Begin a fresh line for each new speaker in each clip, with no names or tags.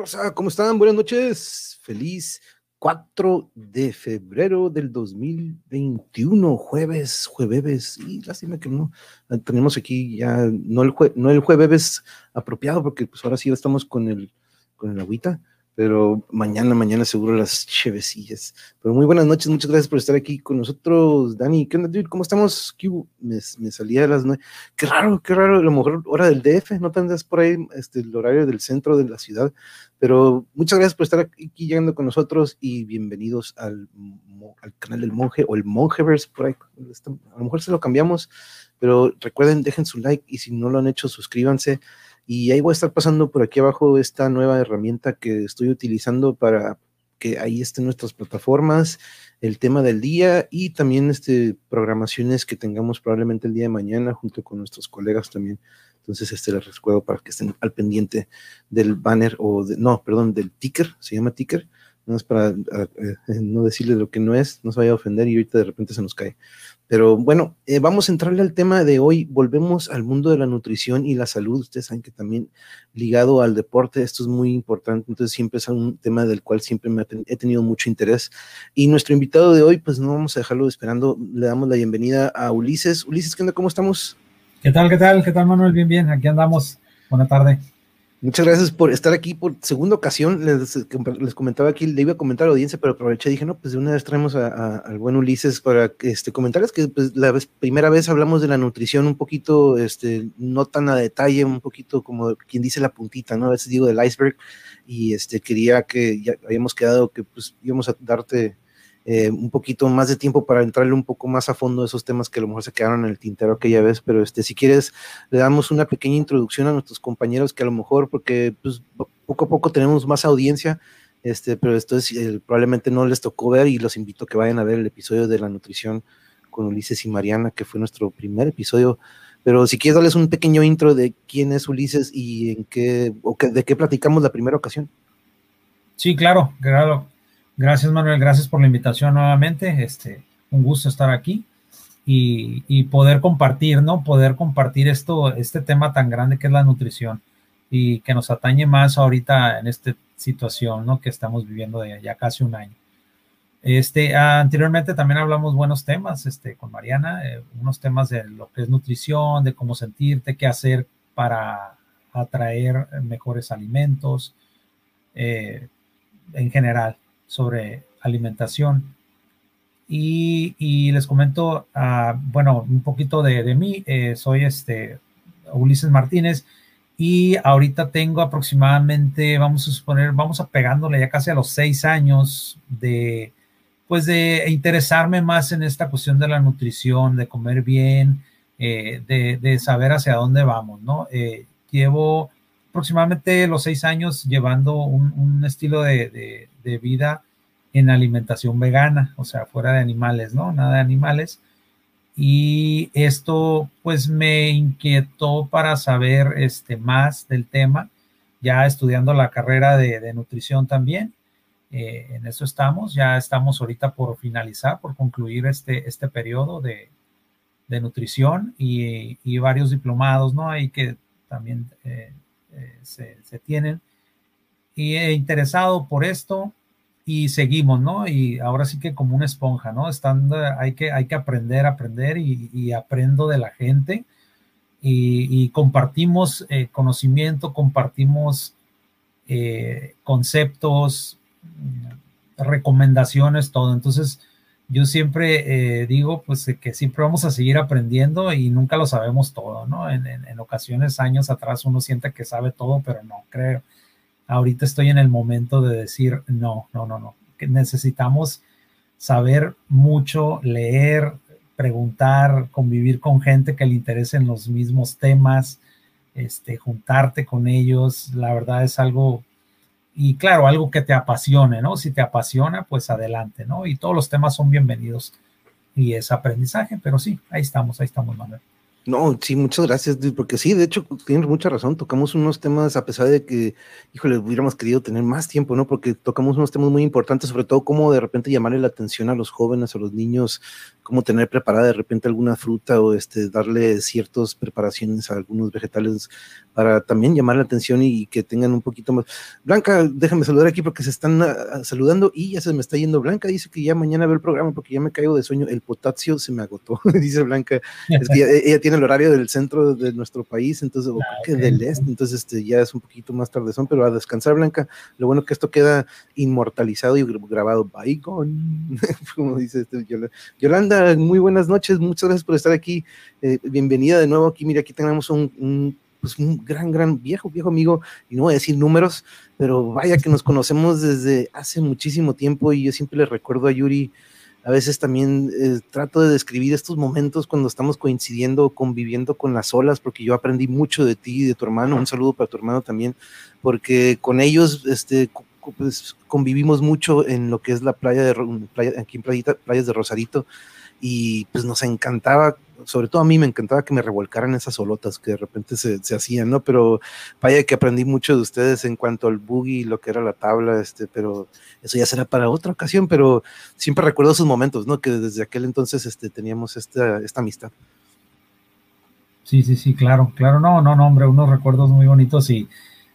¡Hey! ¿Qué hubo, raza? ¿Cómo están? Buenas noches. Feliz 4 de febrero del 2021, jueves, jueves. Y lástima que no tenemos aquí ya, no el, jue, no el jueves apropiado, porque pues ahora sí estamos con el, con el agüita pero mañana, mañana seguro las chevecillas. Pero muy buenas noches, muchas gracias por estar aquí con nosotros, Dani. ¿Qué onda, dude? ¿Cómo estamos? Me, me salía a las nueve. Qué raro, qué raro, a lo mejor hora del DF, no tendrás por ahí este, el horario del centro de la ciudad. Pero muchas gracias por estar aquí llegando con nosotros y bienvenidos al, al canal del monje o el Monjeverse por ahí. A lo mejor se lo cambiamos, pero recuerden, dejen su like y si no lo han hecho, suscríbanse. Y ahí voy a estar pasando por aquí abajo esta nueva herramienta que estoy utilizando para que ahí estén nuestras plataformas, el tema del día y también este, programaciones que tengamos probablemente el día de mañana junto con nuestros colegas también. Entonces, este les recuerdo para que estén al pendiente del banner o de, no, perdón, del ticker, se llama ticker, no es para eh, no decirle lo que no es, no se vaya a ofender y ahorita de repente se nos cae. Pero bueno, eh, vamos a entrarle al tema de hoy. Volvemos al mundo de la nutrición y la salud. Ustedes saben que también ligado al deporte, esto es muy importante. Entonces siempre es un tema del cual siempre me he tenido mucho interés. Y nuestro invitado de hoy, pues no vamos a dejarlo esperando. Le damos la bienvenida a Ulises. Ulises, ¿qué onda? ¿Cómo estamos?
¿Qué tal? ¿Qué tal? ¿Qué tal, Manuel? Bien, bien. Aquí andamos. Buena tarde.
Muchas gracias por estar aquí por segunda ocasión. Les, comentaba aquí, le iba a comentar a la audiencia, pero aproveché y dije, no, pues de una vez traemos al buen Ulises para este, comentarles que pues, la primera vez hablamos de la nutrición un poquito, este, no tan a detalle, un poquito como quien dice la puntita, ¿no? A veces digo del iceberg, y este, quería que ya habíamos quedado que pues íbamos a darte eh, un poquito más de tiempo para entrarle un poco más a fondo a esos temas que a lo mejor se quedaron en el tintero aquella vez, pero este, si quieres, le damos una pequeña introducción a nuestros compañeros que a lo mejor, porque pues, poco a poco tenemos más audiencia, este, pero esto es, eh, probablemente no les tocó ver y los invito a que vayan a ver el episodio de la nutrición con Ulises y Mariana, que fue nuestro primer episodio. Pero si quieres darles un pequeño intro de quién es Ulises y en qué, o de qué platicamos la primera ocasión.
Sí, claro, claro. Gracias, Manuel. Gracias por la invitación nuevamente. Este, un gusto estar aquí y, poder compartir, ¿no? Poder compartir esto, este tema tan grande que es la nutrición y que nos atañe más ahorita en esta situación, ¿no? Que estamos viviendo de ya casi un año. Este, anteriormente también hablamos buenos temas, este, con Mariana, eh, unos temas de lo que es nutrición, de cómo sentirte, qué hacer para atraer mejores alimentos, eh, en general sobre alimentación. Y, les comento, uh, bueno, un poquito de, mí. Eh, soy este Ulises Martínez y ahorita tengo aproximadamente, vamos a suponer, vamos a pegándole ya casi a los seis años de, pues de interesarme más en esta cuestión de la nutrición, de comer bien, eh, de, saber hacia dónde vamos, ¿no? Eh, llevo aproximadamente los seis años llevando un, estilo de, vida en alimentación vegana, o sea, fuera de animales, ¿no? Nada de animales. Y esto pues me inquietó para saber este, más del tema, ya estudiando la carrera de, nutrición también. Eh, en eso estamos, ya estamos ahorita por finalizar, por concluir este, este periodo de, nutrición y, varios diplomados, ¿no? Ahí que también eh, eh, se, tienen. Y he interesado por esto y seguimos, ¿no? Y ahora sí que como una esponja, ¿no? Estando, hay que, hay que aprender, aprender y, aprendo de la gente y, compartimos eh, conocimiento, compartimos eh, conceptos, recomendaciones, todo. Entonces, yo siempre eh, digo pues que siempre vamos a seguir aprendiendo y nunca lo sabemos todo, ¿no? En, ocasiones, años atrás, uno siente que sabe todo, pero no creo. Ahorita estoy en el momento de decir, no, no, no, no, que necesitamos saber mucho, leer, preguntar, convivir con gente que le interesen los mismos temas, este, juntarte con ellos, la verdad es algo y claro, algo que te apasione, ¿no? Si te apasiona, pues adelante, ¿no? Y todos los temas son bienvenidos y es aprendizaje, pero sí, ahí estamos, ahí estamos, Manuel.
No, sí, muchas gracias, porque sí, de hecho, tienes mucha razón, tocamos unos temas, a pesar de que, híjole, hubiéramos querido tener más tiempo, ¿no? Porque tocamos unos temas muy importantes, sobre todo cómo de repente llamarle la atención a los jóvenes, a los niños, cómo tener preparada de repente alguna fruta o este, darle ciertas preparaciones a algunos vegetales para también llamar la atención y, que tengan un poquito más. Blanca, déjame saludar aquí porque se están ah, saludando y ya se me está yendo. Blanca dice que ya mañana ve el programa porque ya me caigo de sueño, el potasio se me agotó, dice Blanca. Es que ella, tiene el horario del centro de nuestro país, entonces, ah, que del este, entonces este, ya es un poquito más tarde son, pero a descansar, Blanca. Lo bueno que esto queda inmortalizado y grabado. Bygone, como dice este, Yolanda, muy buenas noches, muchas gracias por estar aquí. Eh, bienvenida de nuevo aquí. Mira, aquí tenemos un, pues un gran, gran viejo, viejo amigo, y no voy a decir números, pero vaya que nos conocemos desde hace muchísimo tiempo y yo siempre le recuerdo a Yuri a veces también eh, trato de describir estos momentos cuando estamos coincidiendo, conviviendo con las olas, porque yo aprendí mucho de ti y de tu hermano. Un saludo para tu hermano también, porque con ellos este, pues, convivimos mucho en lo que es la playa de aquí en playas de Rosarito y pues nos encantaba, sobre todo a mí me encantaba que me revolcaran esas solotas que de repente se, hacían, ¿no? Pero vaya que aprendí mucho de ustedes en cuanto al boogie, lo que era la tabla, este, pero eso ya será para otra ocasión, pero siempre recuerdo esos momentos, ¿no? Que desde aquel entonces este, teníamos esta, esta amistad.
Sí, sí, sí, claro, claro, no, no, no, hombre, unos recuerdos muy bonitos y,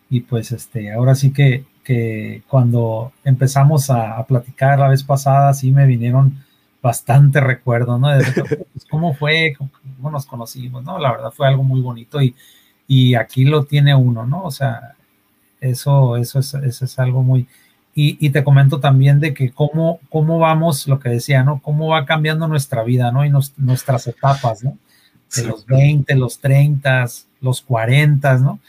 y pues este, ahora sí que, que cuando empezamos a, a platicar la vez pasada, sí me vinieron bastante recuerdo, ¿no? Pues, ¿Cómo fue? ¿Cómo nos conocimos? ¿no? La verdad fue algo muy bonito y, y aquí lo tiene uno, ¿no? O sea, eso, eso, es, eso es algo muy... Y, y, te comento también de que cómo, cómo vamos, lo que decía, ¿no? Cómo va cambiando nuestra vida, ¿no? Y nuestras etapas, ¿no? De los 20, los 30, los 40, ¿no?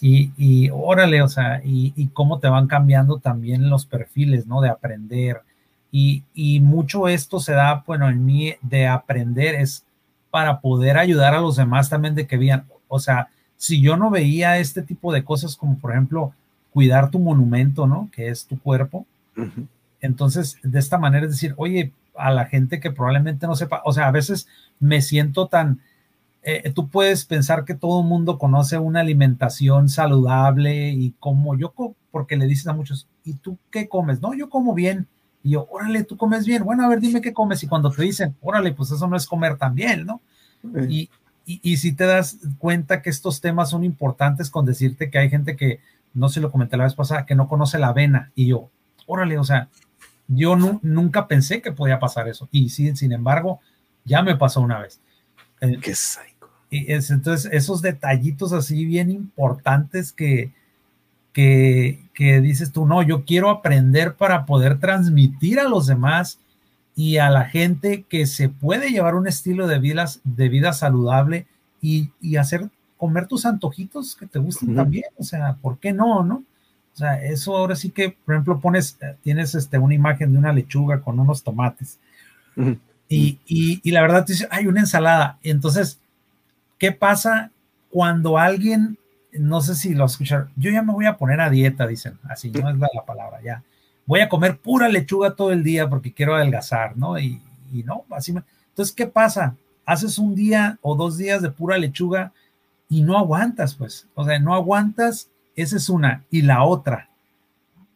Y, y órale, o sea, y, y, cómo te van cambiando también los perfiles, ¿no? De aprender, y, mucho esto se da, bueno, en mí de aprender es para poder ayudar a los demás también de que vean, o sea, si yo no veía este tipo de cosas como por ejemplo cuidar tu monumento, ¿no? Que es tu cuerpo. Entonces, de esta manera es decir, oye, a la gente que probablemente no sepa, o sea, a veces me siento tan, eh, tú puedes pensar que todo el mundo conoce una alimentación saludable y como yo, porque le dices a muchos, ¿y tú qué comes? No, yo como bien. Y yo, órale, tú comes bien. Bueno, a ver, dime qué comes. Y cuando te dicen, órale, pues eso no es comer tan bien, ¿no? Y, y, si te das cuenta que estos temas son importantes con decirte que hay gente que, no se lo comenté la vez pasada, que no conoce la avena. Y yo, órale, o sea, yo nunca pensé que podía pasar eso. Y sí, sin embargo, ya me pasó una vez.
Eh, qué psycho.
Y es, entonces, esos detallitos así bien importantes que, que, dices tú, no, yo quiero aprender para poder transmitir a los demás y a la gente que se puede llevar un estilo de vida, de vida saludable y, hacer comer tus antojitos que te gusten también. O sea, ¿por qué no, no? O sea, eso ahora sí que, por ejemplo, pones, eh, tienes este, una imagen de una lechuga con unos tomates. y, y, y, la verdad, te dice, hay una ensalada. Entonces, ¿qué pasa cuando alguien no sé si lo escucharon, yo ya me voy a poner a dieta, dicen, así, no es la, palabra, ya. Voy a comer pura lechuga todo el día porque quiero adelgazar, ¿no? Y, no, así me... Entonces, ¿qué pasa? Haces un día o dos días de pura lechuga y no aguantas, pues. O sea, no aguantas, esa es una. Y la otra,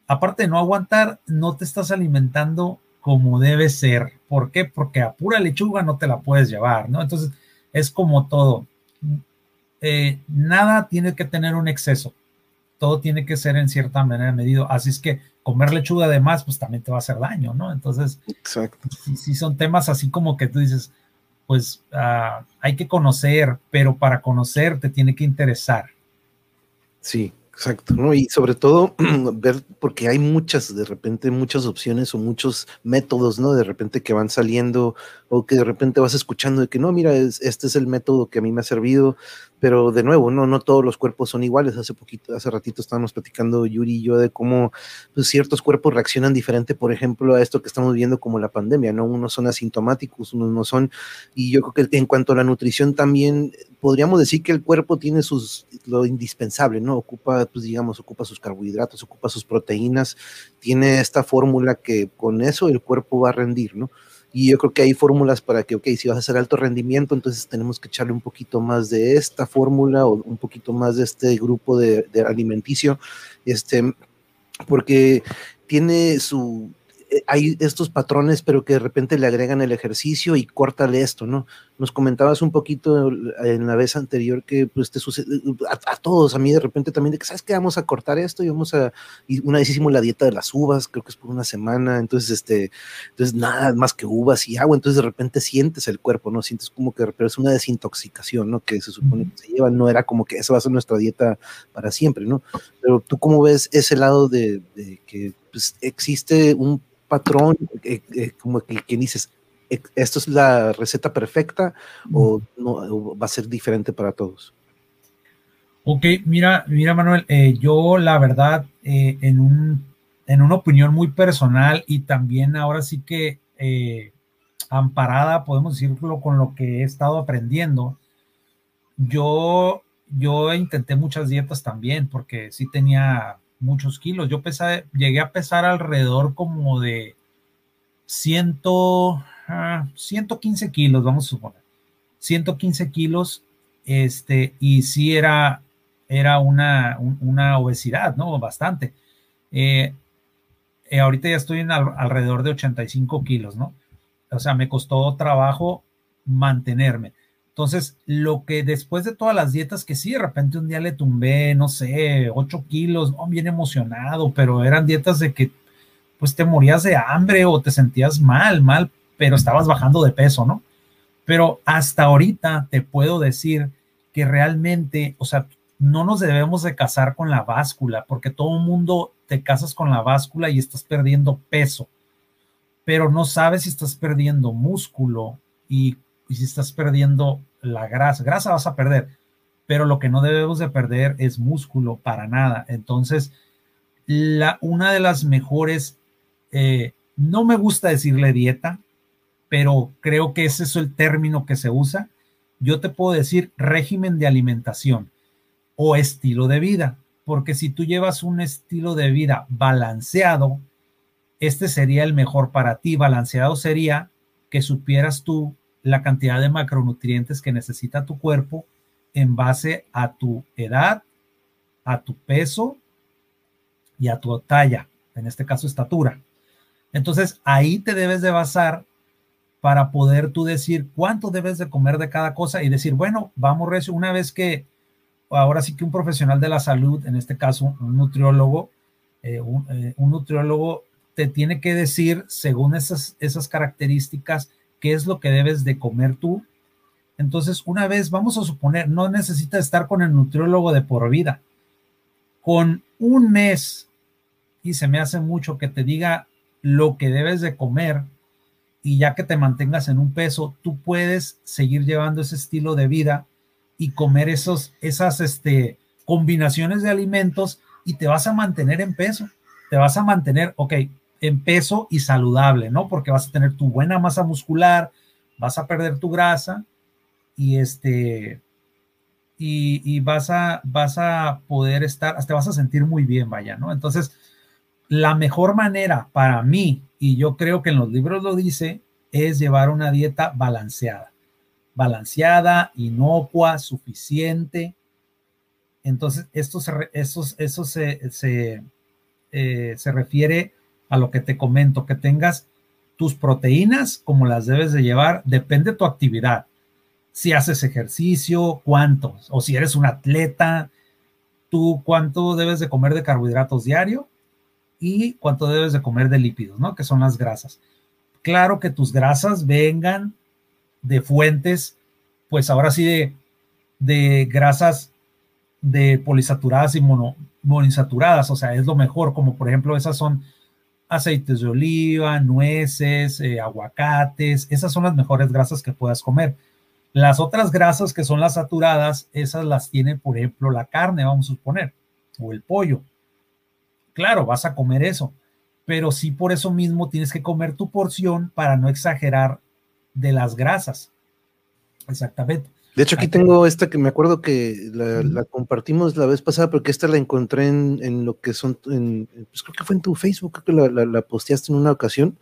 aparte de no aguantar, no te estás alimentando como debe ser. ¿Por qué? Porque a pura lechuga no te la puedes llevar, ¿no? Entonces, es como todo. Eh, nada tiene que tener un exceso. Todo tiene que ser en cierta manera medido. Así es que comer lechuga de más, pues también te va a hacer daño, ¿no? Entonces,
Exacto.
Si, son temas así como que tú dices, pues ah, hay que conocer, pero para conocer te tiene que interesar.
Sí, Exacto, ¿no? Y sobre todo ver, porque hay muchas, de repente, muchas opciones o muchos métodos, ¿no? De repente que van saliendo o que de repente vas escuchando de que no, mira, este es el método que a mí me ha servido, pero de nuevo, no, no todos los cuerpos son iguales. Hace poquito, hace ratito estábamos platicando Yuri y yo de cómo pues, ciertos cuerpos reaccionan diferente, por ejemplo, a esto que estamos viendo como la pandemia, ¿no? Unos son asintomáticos, unos no son. Y yo creo que en cuanto a la nutrición también podríamos decir que el cuerpo tiene sus, lo indispensable, ¿no? Ocupa, pues digamos, ocupa sus carbohidratos, ocupa sus proteínas, tiene esta fórmula que con eso el cuerpo va a rendir, ¿no? Y yo creo que hay fórmulas para que, ok, si vas a hacer alto rendimiento, entonces tenemos que echarle un poquito más de esta fórmula o un poquito más de este grupo de, alimenticio, este, porque tiene su, eh, hay estos patrones, pero que de repente le agregan el ejercicio y córtale esto, ¿no? Nos comentabas un poquito en la vez anterior que pues te sucede a, todos, a mí de repente también de que, ¿sabes qué? Vamos a cortar esto y vamos a, y una vez hicimos la dieta de las uvas, creo que es por una semana, entonces, este, entonces nada más que uvas y agua, entonces de repente sientes el cuerpo, ¿no? Sientes como que pero es una desintoxicación, ¿no? Que se supone que se lleva, no era como que esa va a ser nuestra dieta para siempre, ¿no? Pero tú cómo ves ese lado de, de que pues, existe un patrón, eh, eh, como que quien dices, esto es la receta perfecta o, no, va a ser diferente para todos?
Ok, mira, mira Manuel, eh, yo la verdad, en, un, en una opinión muy personal y también ahora sí que amparada, podemos decirlo con lo que he estado aprendiendo, yo, yo intenté muchas dietas también porque sí tenía muchos kilos. Yo pesé, llegué a pesar alrededor como de 100, 115 ah, kilos, vamos a suponer. 115 kilos, este, y sí era, era una, una obesidad, ¿no? Bastante. Eh, eh, ahorita ya estoy en alrededor de 85 kilos, ¿no? O sea, me costó trabajo mantenerme. Entonces, lo que después de todas las dietas, que sí, de repente un día le tumbé, no sé, 8 kilos, oh, bien emocionado, pero eran dietas de que pues te morías de hambre o te sentías mal, mal, pero estabas bajando de peso, ¿no? Pero hasta ahorita te puedo decir que realmente, o sea, no nos debemos de casar con la báscula, porque todo el mundo te casas con la báscula y estás perdiendo peso, pero no sabes si estás perdiendo músculo y, si estás perdiendo la grasa. Grasa vas a perder, pero lo que no debemos de perder es músculo para nada. Entonces, la, una de las mejores, eh, no me gusta decirle dieta, pero creo que ese es el término que se usa. Yo te puedo decir régimen de alimentación o estilo de vida, porque si tú llevas un estilo de vida balanceado, este sería el mejor para ti. Balanceado sería que supieras tú la cantidad de macronutrientes que necesita tu cuerpo en base a tu edad, a tu peso y a tu talla, en este caso estatura. Entonces ahí te debes de basar para poder tú decir cuánto debes de comer de cada cosa y decir, bueno, vamos recio, una vez que ahora sí que un profesional de la salud, en este caso un nutriólogo, eh, eh, un, nutriólogo te tiene que decir según esas, esas características qué es lo que debes de comer tú. Entonces, una vez, vamos a suponer, no necesitas estar con el nutriólogo de por vida. Con un mes, y se me hace mucho que te diga lo que debes de comer, y ya que te mantengas en un peso, tú puedes seguir llevando ese estilo de vida y comer esos, esas este, combinaciones de alimentos y te vas a mantener en peso. Te vas a mantener, ok, en peso y saludable, ¿no? Porque vas a tener tu buena masa muscular, vas a perder tu grasa y este y, vas a vas a poder estar, te vas a sentir muy bien, vaya, ¿no? Entonces, la mejor manera para mí, y yo creo que en los libros lo dice, es llevar una dieta balanceada. Balanceada, inocua, suficiente. Entonces, esto se, eso, se, se, eh, se refiere a lo que te comento, que tengas tus proteínas como las debes de llevar, depende de tu actividad. Si haces ejercicio, cuántos, o si eres un atleta, tú cuánto debes de comer de carbohidratos diario y cuánto debes de comer de lípidos, ¿no? Que son las grasas. Claro que tus grasas vengan de fuentes, pues ahora sí de, de grasas de polisaturadas y mono, o sea, es lo mejor, como por ejemplo esas son aceites de oliva, nueces, eh, aguacates, esas son las mejores grasas que puedas comer. Las otras grasas que son las saturadas, esas las tiene, por ejemplo, la carne, vamos a suponer, o el pollo. Claro, vas a comer eso, pero sí por eso mismo tienes que comer tu porción para no exagerar de las grasas. Exactamente.
De hecho, aquí tengo esta que me acuerdo que la, compartimos la vez pasada, porque esta la encontré en, lo que son, en, pues creo que fue en tu Facebook, creo que la, posteaste en una ocasión.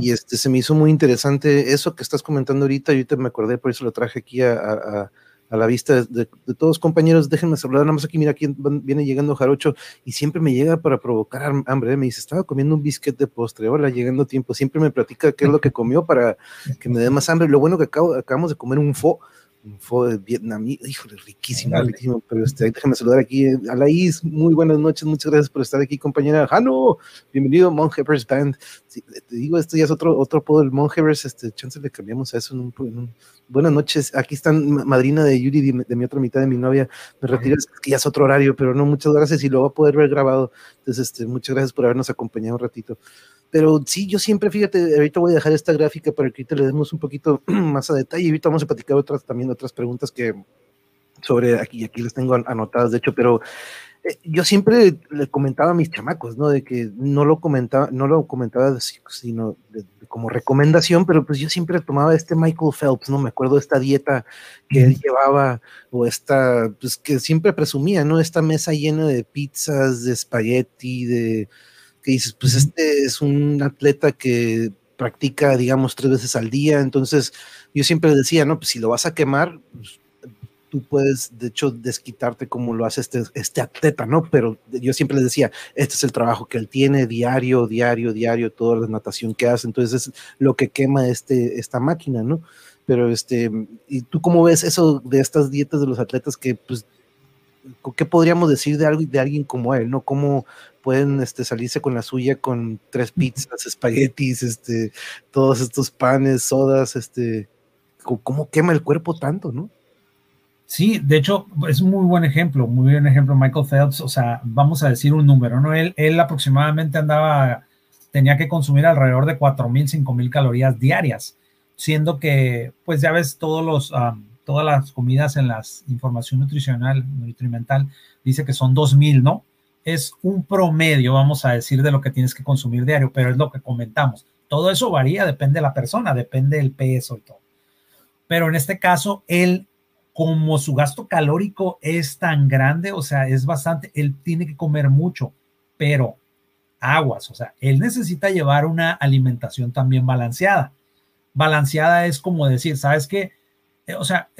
Y este, se me hizo muy interesante eso que estás comentando ahorita, yo ahorita me acordé, por eso lo traje aquí a, la vista de, todos compañeros, déjenme saludar, nada más aquí, mira, aquí viene llegando Jarocho y siempre me llega para provocar hambre, ¿eh? me dice, estaba comiendo un bisquete de postre, hola, llegando tiempo, siempre me platica qué es lo que comió para que me dé más hambre, lo bueno que acabamos de comer un fo, un fo de vietnamí, híjole, riquísimo, riquísimo, pero este, déjame saludar aquí a Laís, muy buenas noches, muchas gracias por estar aquí, compañera. Jano, bienvenido, Monhevers Band. te digo, esto ya es otro, otro apodo del este, chance le cambiamos a eso en un, Buenas noches, aquí están madrina de Yuri, de, mi otra mitad de mi novia, me retiro, es que ya es otro horario, pero no, muchas gracias y lo va a poder ver grabado, entonces, este, muchas gracias por habernos acompañado un ratito. Pero sí, yo siempre, fíjate, ahorita voy a dejar esta gráfica para que ahorita le demos un poquito más a detalle y ahorita vamos a platicar otras, también otras preguntas que sobre aquí, aquí les tengo anotadas, de hecho, pero eh, yo siempre le comentaba a mis chamacos, ¿no? De que no lo comentaba, no lo comentaba sino como recomendación, pero pues yo siempre tomaba este Michael Phelps, ¿no? Me acuerdo de esta dieta que él llevaba, o esta, pues que siempre presumía, ¿no? Esta mesa llena de pizzas, de espagueti, de que dices, pues este es un atleta que practica, digamos, tres veces al día, entonces yo siempre decía, no, pues si lo vas a quemar, pues, tú puedes, de hecho, desquitarte como lo hace este, este atleta, ¿no? Pero yo siempre les decía, este es el trabajo que él tiene diario, diario, diario, toda la natación que hace, entonces es lo que quema este, esta máquina, ¿no? Pero este, ¿y tú cómo ves eso de estas dietas de los atletas que, pues, ¿qué podríamos decir de algo de alguien como él, no? ¿Cómo pueden este, salirse con la suya con tres pizzas, espaguetis, este, todos estos panes, sodas, este, ¿cómo quema el cuerpo tanto, no?
Sí, de hecho, es un muy buen ejemplo, muy buen ejemplo Michael Phelps, o sea, vamos a decir un número, ¿no? Él, él aproximadamente andaba, tenía que consumir alrededor de 4.000, 5.000 calorías diarias, siendo que, pues ya ves, todos los, todas las comidas en la información nutricional, nutrimental, dice que son 2.000, ¿no? Es un promedio, vamos a decir, de lo que tienes que consumir diario, pero es lo que comentamos. Todo eso varía, depende de la persona, depende del peso y todo. Pero en este caso, él, como su gasto calórico es tan grande, o sea, es bastante, él tiene que comer mucho, pero aguas, o sea, él necesita llevar una alimentación también balanceada. Balanceada es como decir, ¿sabes qué? Eh, o sea,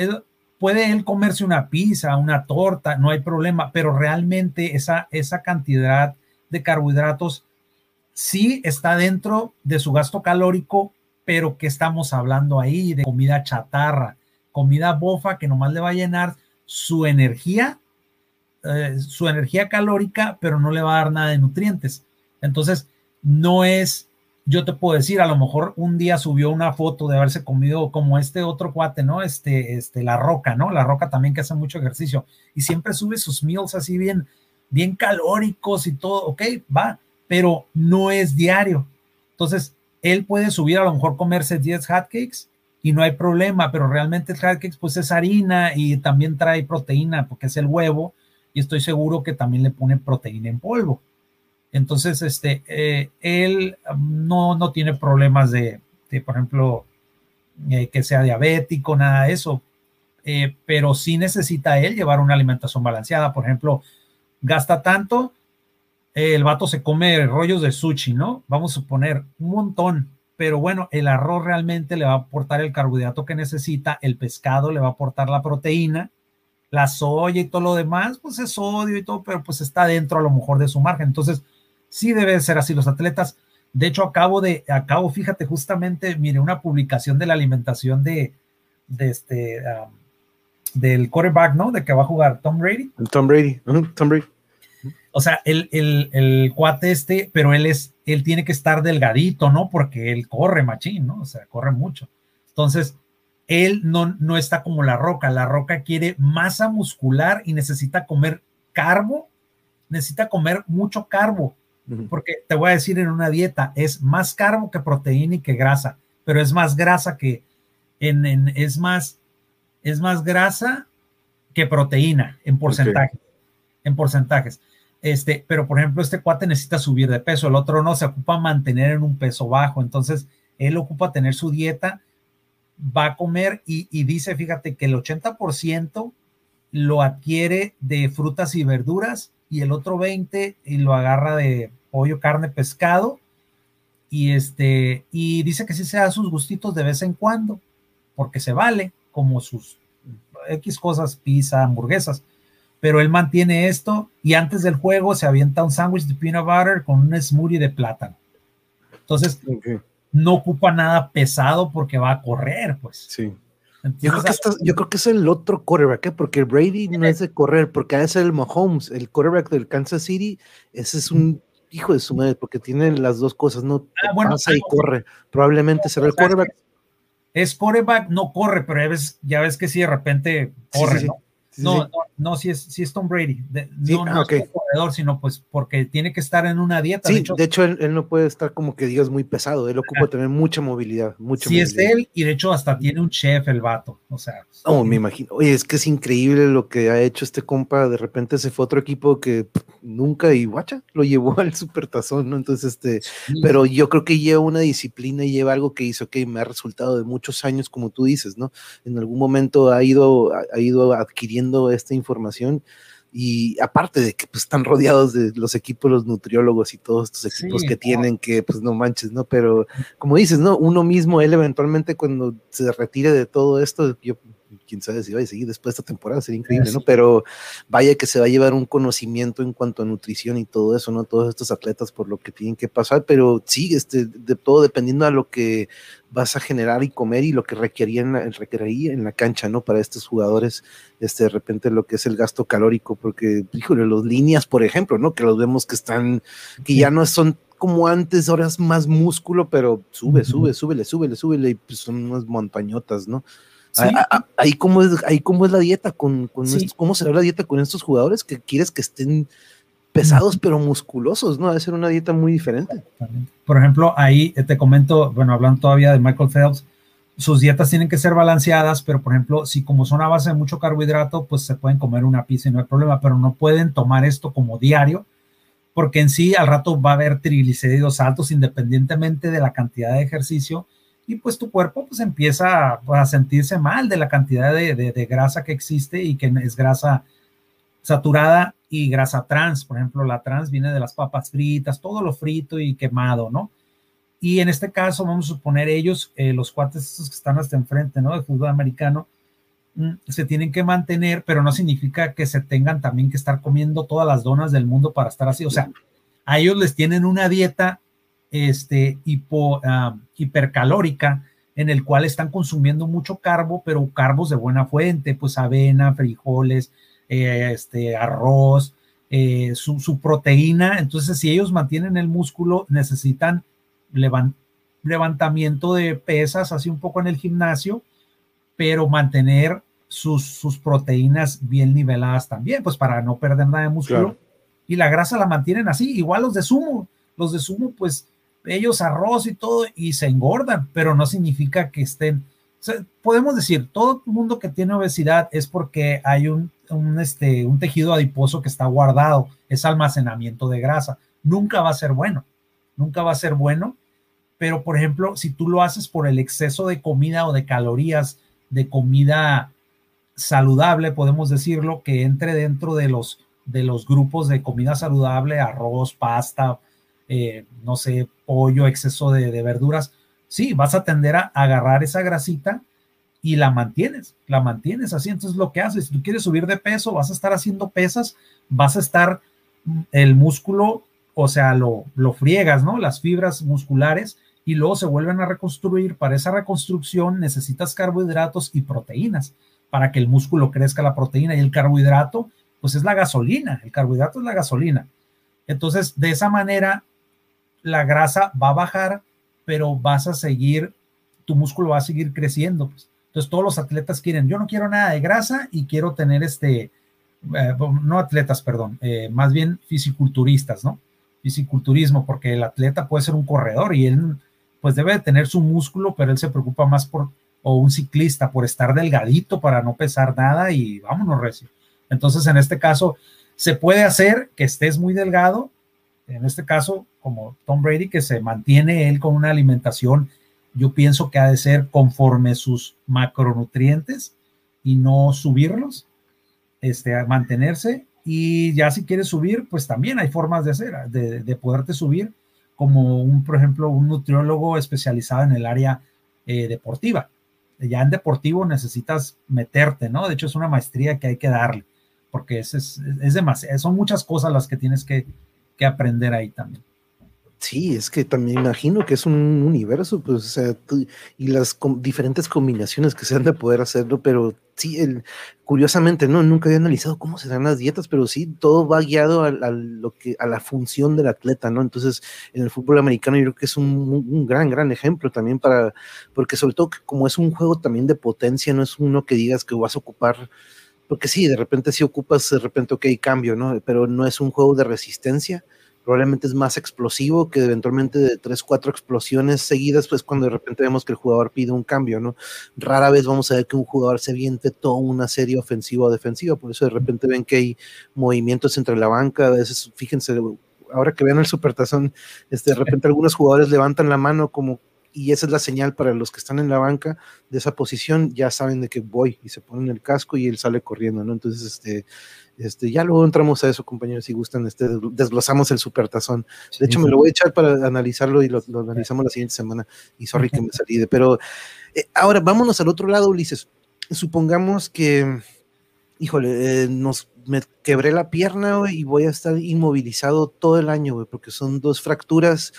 puede él comerse una pizza, una torta, no hay problema, pero realmente esa, esa cantidad de carbohidratos sí está dentro de su gasto calórico, pero que estamos hablando ahí de comida chatarra, comida bofa que nomás le va a llenar su energía, eh, su energía calórica, pero no le va a dar nada de nutrientes. Entonces, no es yo te puedo decir, a lo mejor un día subió una foto de haberse comido como este otro cuate, ¿no? Este, este, La Roca, ¿no? La Roca también que hace mucho ejercicio y siempre sube sus meals así bien, bien calóricos y todo, ok, va, pero no es diario. Entonces, él puede subir a lo mejor comerse 10 hotcakes y no hay problema, pero realmente el hotcakes pues es harina y también trae proteína porque es el huevo y estoy seguro que también le pone proteína en polvo. Entonces, este, eh, él um, no, no tiene problemas de, por ejemplo, eh, que sea diabético, nada de eso, eh, pero sí necesita él llevar una alimentación balanceada. Por ejemplo, gasta tanto, el vato se come rollos de sushi, ¿no? Vamos a suponer un montón, pero bueno, el arroz realmente le va a aportar el carbohidrato que necesita, el pescado le va a aportar la proteína, la soya y todo lo demás, pues es sodio y todo, pero pues está dentro a lo mejor de su margen. Entonces, sí debe ser así los atletas. De hecho, acabo de, acabo, fíjate, justamente, mire, una publicación de la alimentación de, de este, um, del quarterback, ¿no? De que va a jugar Tom Brady.
Tom Brady, Tom Brady.
O sea, el, el, el, cuate este, pero él es, él tiene que estar delgadito, ¿no? Porque él corre machín, ¿no? O sea, corre mucho. Entonces, él no, no está como la roca. La roca quiere masa muscular y necesita comer carbo, necesita comer mucho carbo porque te voy a decir en una dieta, es más carbo que proteína y que grasa, pero es más grasa que, en, es más, es más grasa que proteína en porcentaje, en porcentajes. Este, pero por ejemplo, este cuate necesita subir de peso, el otro no, se ocupa mantener en un peso bajo, entonces él ocupa tener su dieta, va a comer y, y dice, fíjate que el 80% lo adquiere de frutas y verduras y el otro 20 y lo agarra de pollo, carne, pescado y este, y dice que sí se da sus gustitos de vez en cuando, porque se vale, como sus X cosas, pizza, hamburguesas. Pero él mantiene esto y antes del juego se avienta un sándwich de peanut butter con un smoothie de plátano. Entonces, no ocupa nada pesado porque va a correr, pues.
Sí. Yo, creo que yo, creo que es el otro quarterback, ¿eh? porque Brady no es de correr, porque es el Mahomes, el quarterback del Kansas City, ese es un hijo de su madre, porque tiene las dos cosas, no ah, pasa y corre. Probablemente será el quarterback.
Es quarterback, no corre, pero ya ves, ya ves que sí de repente corre, ¿no? No, no, no, si es, si es Tom Brady. no, no es un corredor, sino pues porque tiene que estar en una dieta.
Sí, de hecho, él, no puede estar como que digas muy pesado, él ocupa tener mucha movilidad. Mucha
sí, es él, y de hecho hasta tiene un chef el vato, o sea.
Oh, me imagino. Oye, es que es increíble lo que ha hecho este compa, de repente se fue otro equipo que nunca, y guacha, lo llevó al supertazón, ¿no? Entonces, este, pero yo creo que lleva una disciplina y lleva algo que hizo, que me ha resultado de muchos años, como tú dices, ¿no? En algún momento ha ido, ha ido adquiriendo esta información y aparte de que pues, están rodeados de los equipos, los nutriólogos y todos estos equipos que tienen que, pues no manches, ¿no? Pero como dices, ¿no? Uno mismo, él eventualmente cuando se retire de todo esto, yo quién sabe si va a seguir después de esta temporada, sería increíble, ¿no? Pero vaya que se va a llevar un conocimiento en cuanto a nutrición y todo eso, ¿no? Todos estos atletas por lo que tienen que pasar, pero sí, este, de todo dependiendo a lo que vas a generar y comer y lo que requería en la, en la cancha, ¿no? Para estos jugadores, este, de repente lo que es el gasto calórico, porque, híjole, los líneas, por ejemplo, ¿no? Que los vemos que están, que ya no son como antes, ahora es más músculo, pero sube, sube, súbele, súbele, súbele, y pues son unas montañotas, ¿no? Ahí, cómo es, ahí cómo es la dieta con, con cómo será la dieta con estos jugadores que quieres que estén pesados pero musculosos, ¿no? Debe ser una dieta muy diferente.
Por ejemplo, ahí eh, te comento, bueno, hablando todavía de Michael Phelps, sus dietas tienen que ser balanceadas, pero por ejemplo, si como son a base de mucho carbohidrato, pues se pueden comer una pizza y no hay problema, pero no pueden tomar esto como diario, porque en sí al rato va a haber triglicéridos altos independientemente de la cantidad de ejercicio y pues tu cuerpo pues empieza a, sentirse mal de la cantidad de, grasa que existe y que es grasa saturada y grasa trans. Por ejemplo, la trans viene de las papas fritas, todo lo frito y quemado, ¿no? Y en este caso, vamos a suponer ellos, eh, los cuates que están hasta enfrente, ¿no? De fútbol americano, mm, se tienen que mantener, pero no significa que se tengan también que estar comiendo todas las donas del mundo para estar así. O sea, a ellos les tienen una dieta este, hipo, ah, hipercalórica en el cual están consumiendo mucho carbo, pero carbos de buena fuente, pues avena, frijoles, eh, este, arroz, eh, su, proteína. Entonces, si ellos mantienen el músculo, necesitan levantamiento de pesas, así un poco en el gimnasio, pero mantener sus, sus, proteínas bien niveladas también, pues para no perder nada de músculo. Y la grasa la mantienen así, igual los de sumo. Los de sumo, pues ellos arroz y todo y se engordan, pero no significa que estén. podemos decir, todo mundo que tiene obesidad es porque hay un, un, este, un tejido adiposo que está guardado, es almacenamiento de grasa. Nunca va a ser bueno, nunca va a ser bueno, pero por ejemplo, si tú lo haces por el exceso de comida o de calorías, de comida saludable, podemos decirlo, que entre dentro de los, de los grupos de comida saludable, arroz, pasta, eh, no sé, pollo, exceso de, verduras, sí, vas a tender a agarrar esa grasita y la mantienes, la mantienes así. Entonces lo que haces, si tú quieres subir de peso, vas a estar haciendo pesas, vas a estar mm, el músculo, o sea, lo, lo friegas, ¿no? Las fibras musculares y luego se vuelven a reconstruir. Para esa reconstrucción necesitas carbohidratos y proteínas para que el músculo crezca la proteína y el carbohidrato, pues es la gasolina, el carbohidrato es la gasolina. Entonces, de esa manera, la grasa va a bajar, pero vas a seguir, tu músculo va a seguir creciendo. Pues. Entonces todos los atletas quieren, yo no quiero nada de grasa y quiero tener este, eh, no atletas, perdón, eh, más bien fisiculturistas, ¿no? Fisiculturismo, porque el atleta puede ser un corredor y él pues debe de tener su músculo, pero él se preocupa más por, o un ciclista, por estar delgadito para no pesar nada y vámonos recio. Entonces en este caso se puede hacer que estés muy delgado, en este caso, como Tom Brady, que se mantiene él con una alimentación, yo pienso que ha de ser conforme sus macronutrientes y no subirlos, este, mantenerse. Y ya si quieres subir, pues también hay formas de hacer, de, poderte subir, como un, por ejemplo, un nutriólogo especializado en el área eh, deportiva. Ya en deportivo necesitas meterte, ¿no? De hecho, es una maestría que hay que darle, porque es, es, es demasiado, son muchas cosas las que tienes que, que aprender ahí también.
Sí, es que también imagino que es un universo, pues, o sea, y las diferentes combinaciones que se han de poder hacerlo, pero sí, el, curiosamente, no, nunca había analizado cómo se dan las dietas, pero sí, todo va guiado a, lo que, a la función del atleta, ¿no? Entonces, en el fútbol americano yo creo que es un, un, gran, gran ejemplo también para, porque sobre todo que como es un juego también de potencia, no es uno que digas que vas a ocupar porque sí, de repente si ocupas, de repente, ok, cambio, ¿no? Pero no es un juego de resistencia, probablemente es más explosivo que eventualmente de tres, cuatro explosiones seguidas, pues cuando de repente vemos que el jugador pide un cambio, ¿no? Rara vez vamos a ver que un jugador se viente toda una serie ofensiva o defensiva, por eso de repente ven que hay movimientos entre la banca, a veces, fíjense, ahora que vean el supertazón, este, de repente algunos jugadores levantan la mano como y esa es la señal para los que están en la banca de esa posición, ya saben de que voy y se ponen el casco y él sale corriendo, ¿no? Entonces, este, este, ya luego entramos a eso, compañeros, si gustan, este, desglosamos el supertazón. De hecho, me lo voy a echar para analizarlo y lo, analizamos la siguiente semana. Y sorry que me salí de, pero eh, ahora vámonos al otro lado, Ulises. Supongamos que, híjole, eh, nos me quebré la pierna y voy a estar inmovilizado todo el año, porque son dos fracturas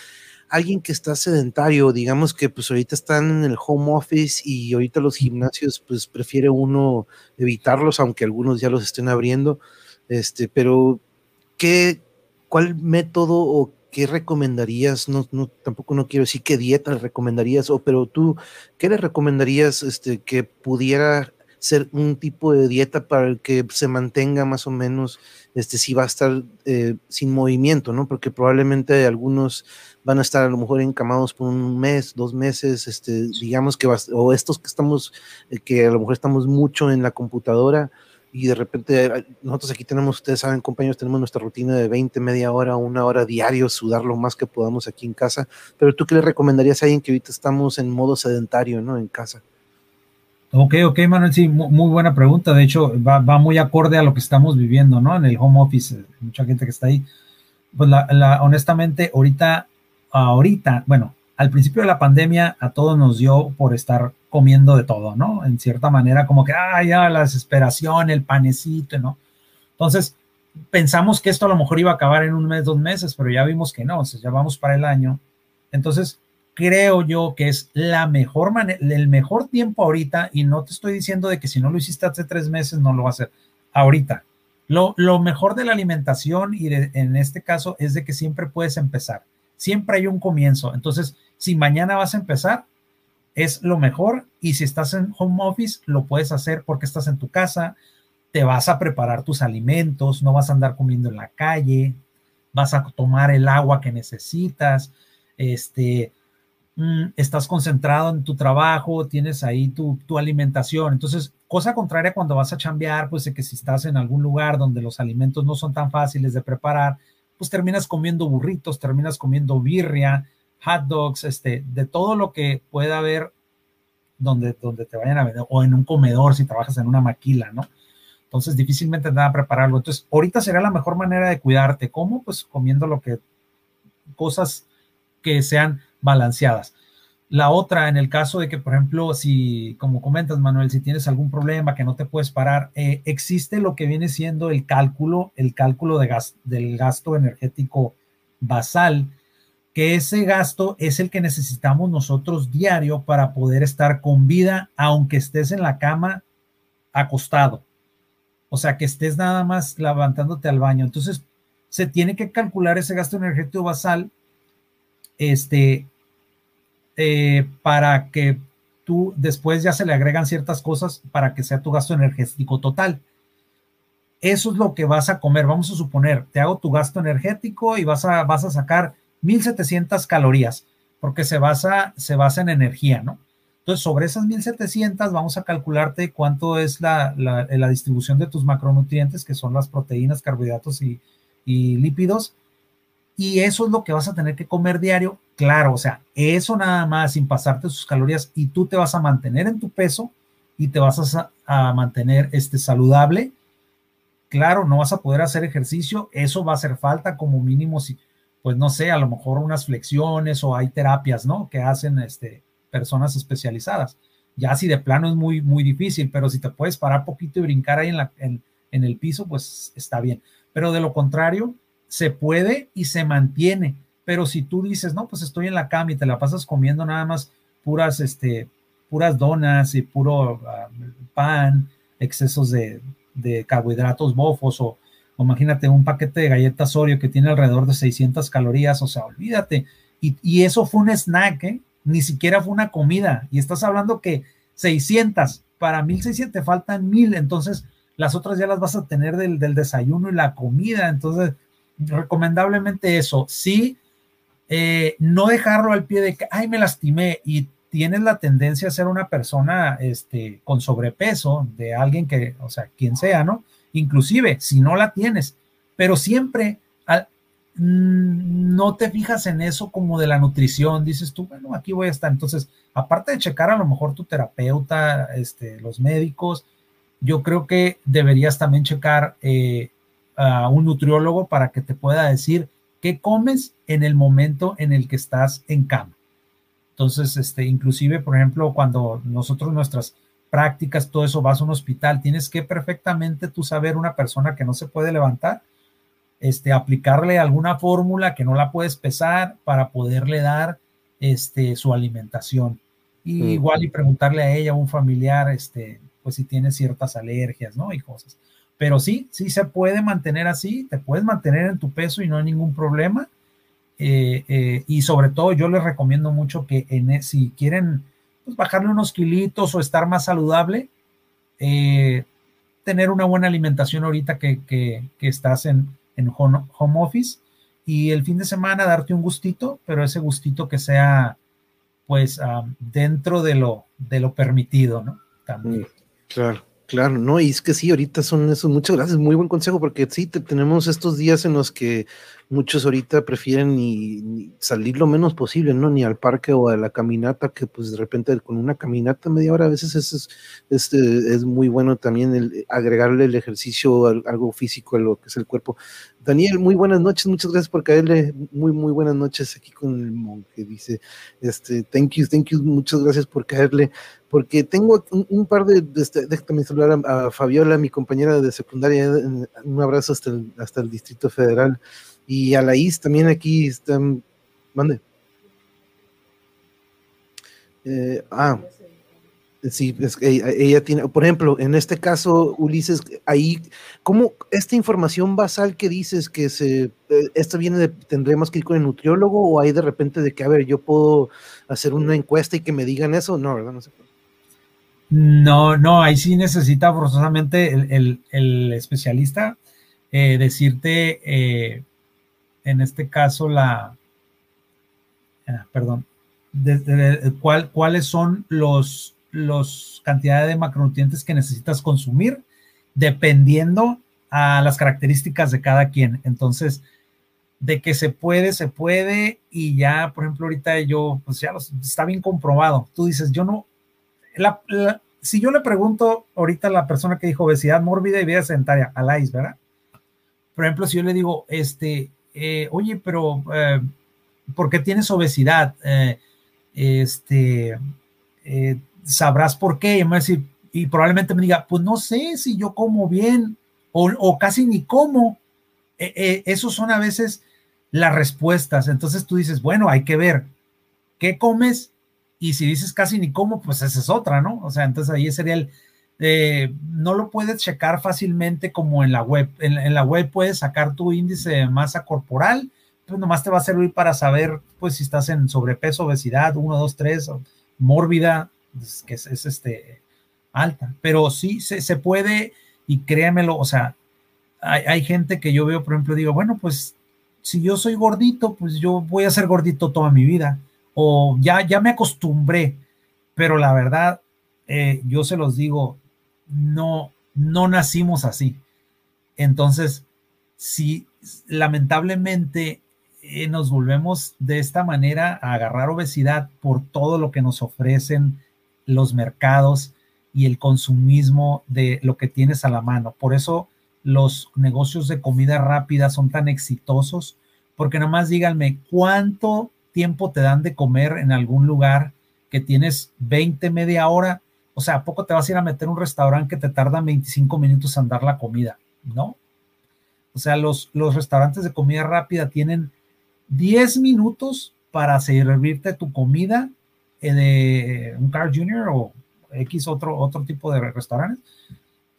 alguien que está sedentario, digamos que pues ahorita están en el home office y ahorita los gimnasios pues prefiere uno evitarlos, aunque algunos ya los estén abriendo, este, pero ¿qué, cuál método o qué recomendarías? No, no, tampoco no quiero decir qué dieta le recomendarías, o pero tú, ¿qué le recomendarías este, que pudiera ser un tipo de dieta para el que se mantenga más o menos, este, si va a estar eh, sin movimiento, ¿no? Porque probablemente algunos van a estar a lo mejor encamados por un mes, dos meses, este, digamos que, o estos que estamos, eh, que a lo mejor estamos mucho en la computadora y de repente nosotros aquí tenemos, ustedes saben compañeros, tenemos nuestra rutina de 20, media hora, una hora diario, sudar lo más que podamos aquí en casa, pero tú qué le recomendarías a alguien que ahorita estamos en modo sedentario, ¿no? En casa.
Ok, ok, Manuel, sí, muy, buena pregunta. De hecho, va, va, muy acorde a lo que estamos viviendo, ¿no? En el home office, mucha gente que está ahí. Pues la, la, honestamente, ahorita ahorita, bueno, al principio de la pandemia a todos nos dio por estar comiendo de todo, ¿no? En cierta manera, como que, ah, ya la desesperación, el panecito, ¿no? Entonces, pensamos que esto a lo mejor iba a acabar en un mes, dos meses, pero ya vimos que no, o sea, ya vamos para el año. Entonces, creo yo que es la mejor manera, el mejor tiempo ahorita, y no te estoy diciendo de que si no lo hiciste hace tres meses, no lo va a hacer ahorita. Lo, lo mejor de la alimentación y en este caso es de que siempre puedes empezar siempre hay un comienzo. Entonces, si mañana vas a empezar, es lo mejor. Y si estás en home office, lo puedes hacer porque estás en tu casa, te vas a preparar tus alimentos, no vas a andar comiendo en la calle, vas a tomar el agua que necesitas, este, mm, estás concentrado en tu trabajo, tienes ahí tu, tu alimentación. Entonces, cosa contraria cuando vas a chambear, pues de que si estás en algún lugar donde los alimentos no son tan fáciles de preparar, pues terminas comiendo burritos, terminas comiendo birria, hot dogs, este, de todo lo que pueda haber donde, donde te vayan a vender, o en un comedor si trabajas en una maquila, ¿no? Entonces difícilmente te a prepararlo. Entonces, ahorita será la mejor manera de cuidarte. ¿Cómo? Pues comiendo lo que, cosas que sean balanceadas. La otra, en el caso de que, por ejemplo, si, como comentas, Manuel, si tienes algún problema que no te puedes parar, eh, existe lo que viene siendo el cálculo, el cálculo de gas, del gasto energético basal, que ese gasto es el que necesitamos nosotros diario para poder estar con vida, aunque estés en la cama acostado. O sea, que estés nada más levantándote al baño. Entonces, se tiene que calcular ese gasto energético basal, este, eh, para que tú después ya se le agregan ciertas cosas para que sea tu gasto energético total. Eso es lo que vas a comer. Vamos a suponer, te hago tu gasto energético y vas a, vas a sacar 1700 calorías, porque se basa, se basa en energía, ¿no? Entonces, sobre esas 1700 vamos a calcularte cuánto es la, la, distribución de tus macronutrientes, que son las proteínas, carbohidratos y, y lípidos, y eso es lo que vas a tener que comer diario. Claro, o sea, eso nada más sin pasarte sus calorías y tú te vas a mantener en tu peso y te vas a, mantener este, saludable. Claro, no vas a poder hacer ejercicio, eso va a hacer falta como mínimo si pues no sé, a lo mejor unas flexiones o hay terapias, ¿no? Que hacen este, personas especializadas. Ya si de plano es muy, muy difícil, pero si te puedes parar poquito y brincar ahí en, la, en, en el piso, pues está bien. Pero de lo contrario, se puede y se mantiene. Pero si tú dices, no, pues estoy en la cama y te la pasas comiendo nada más puras, este, puras donas y puro ah, pan, excesos de, de carbohidratos bofos o, imagínate un paquete de galletas Oreo que tiene alrededor de 600 calorías, o sea, olvídate. Y, y eso fue un snack, ¿eh? ni siquiera fue una comida. Y estás hablando que 600, para 1600 te faltan 1000, entonces las otras ya las vas a tener del, del desayuno y la comida. Entonces, recomendablemente eso. Sí, eh, no dejarlo al pie de que, ay, me lastimé y tienes la tendencia a ser una persona este, con sobrepeso, de alguien que, o sea, quien sea, ¿no? Inclusive, si no la tienes, pero siempre mm, no te fijas en eso como de la nutrición, dices tú, bueno, aquí voy a estar. Entonces, aparte de checar a lo mejor tu terapeuta, este, los médicos, yo creo que deberías también checar eh, a un nutriólogo para que te pueda decir qué comes en el momento en el que estás en cama. Entonces, este, inclusive, por ejemplo, cuando nosotros nuestras prácticas, todo eso, vas a un hospital, tienes que perfectamente tú saber una persona que no se puede levantar, este, aplicarle alguna fórmula que no la puedes pesar para poderle dar este, su alimentación. Y igual y preguntarle a ella, a un familiar, este, pues si tiene ciertas alergias, ¿no? Y cosas. Pero sí, sí se puede mantener así, te puedes mantener en tu peso y no hay ningún problema. Eh, eh, y sobre todo yo les recomiendo mucho que en, e, si quieren pues, bajarle unos kilitos o estar más saludable, eh, tener una buena alimentación ahorita que, estás en, home, office y el fin de semana darte un gustito, pero ese gustito que sea pues dentro de lo, de lo permitido, ¿no?
También. Mm, claro. Claro, no, y es que sí, ahorita son esos, muchas gracias, muy buen consejo, porque sí, tenemos estos días en los que muchos ahorita prefieren ni, salir lo menos posible, ¿no? Ni al parque o a la caminata, que pues de repente con una caminata media hora a veces es, es, es muy bueno también el agregarle el ejercicio, algo físico a lo que es el cuerpo. Daniel, muy buenas noches, muchas gracias por caerle, muy, muy buenas noches aquí con el monje, dice, este, thank you, thank you, muchas gracias por caerle, porque tengo un, par de, este, déjame saludar a, Fabiola, mi compañera de secundaria, un abrazo hasta el, hasta el Distrito Federal, y a la IS también aquí están, mande. Eh, ah, Sí, es que ella, tiene, por ejemplo, en este caso, Ulises, ahí, ¿cómo esta información basal que dices que se, eh, esto viene de, tendremos que ir con el nutriólogo o hay de repente de que, a ver, yo puedo hacer una encuesta y que me digan eso? No, ¿verdad? No sé.
No, no, ahí sí necesita forzosamente el, especialista eh, decirte, eh, en este caso, la, ah, perdón, cuál, cuáles son los los cantidades de macronutrientes que necesitas consumir dependiendo a las características de cada quien. Entonces, de que se puede, se puede, y ya, por ejemplo, ahorita yo, pues ya está bien comprobado. Tú dices, yo no, si yo le pregunto ahorita a la persona que dijo obesidad mórbida y vida sedentaria, a la ¿verdad? Por ejemplo, si yo le digo, este, eh, oye, pero, eh, ¿por qué tienes obesidad? Eh, este, sabrás por qué. Y, me decir, y probablemente me diga, pues no sé si yo como bien o, casi ni como. Esos son a veces las respuestas. Entonces tú dices, bueno, hay que ver qué comes y si dices casi ni como, pues esa es otra, ¿no? O sea, entonces ahí sería el, eh, no lo puedes checar fácilmente como en la web. En, la web puedes sacar tu índice de masa corporal, pues nomás te va a servir para saber, pues si estás en sobrepeso, obesidad, 1, 2, 3, mórbida, que es, este, alta, pero sí se, puede y créamelo, o sea, hay, gente que yo veo, por ejemplo, digo, bueno, pues si yo soy gordito, pues yo voy a ser gordito toda mi vida, o ya, ya me acostumbré, pero la verdad, eh, yo se los digo, no, no nacimos así. Entonces, si lamentablemente eh, nos volvemos de esta manera a agarrar obesidad por todo lo que nos ofrecen los mercados y el consumismo de lo que tienes a la mano. Por eso los negocios de comida rápida son tan exitosos porque nomás díganme cuánto tiempo te dan de comer en algún lugar que tienes 20, media hora. O sea, ¿a poco te vas a ir a meter un restaurante que te tarda 25 minutos en dar la comida? No. O sea, los, los restaurantes de comida rápida tienen 10 minutos para servirte tu comida eh, de un Car Junior o X otro, otro tipo de restaurantes.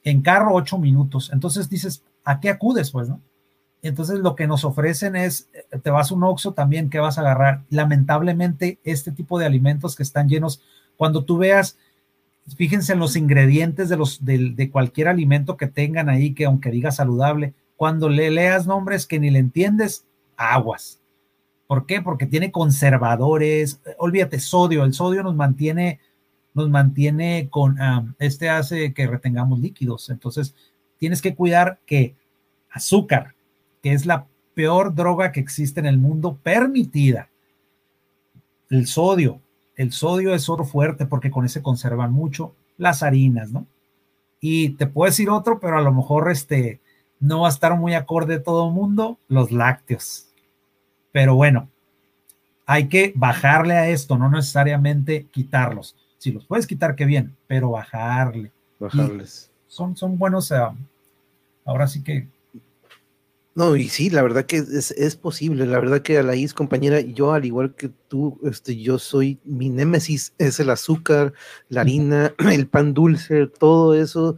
En carro, 8 minutos. Entonces dices, ¿a qué acudes? Pues, ¿no? Entonces lo que nos ofrecen es, eh, te vas a un Oxxo también, ¿qué vas a agarrar? Lamentablemente, este tipo de alimentos que están llenos, cuando tú veas, fíjense en los ingredientes de, los, de, cualquier alimento que tengan ahí, que aunque diga saludable, cuando le leas nombres que ni le entiendes, aguas. ¿Por qué? Porque tiene conservadores, olvídate, sodio, el sodio nos mantiene, nos mantiene con, este hace que retengamos líquidos, entonces tienes que cuidar que azúcar, que es la peor droga que existe en el mundo permitida. El sodio. El sodio es oro fuerte porque con ese conservan mucho las harinas, ¿no? Y te puedo decir otro, pero a lo mejor este no va a estar muy acorde todo el mundo, los lácteos. Pero bueno, hay que bajarle a esto, no necesariamente quitarlos. Si los puedes quitar, qué bien, pero bajarle.
Bajarles.
son, son buenos. Eh, ahora sí que
no, y sí, la verdad que es, posible. La verdad que a la is compañera, yo al igual que tú, este, yo soy, mi némesis es el azúcar, la harina, el pan dulce, todo eso.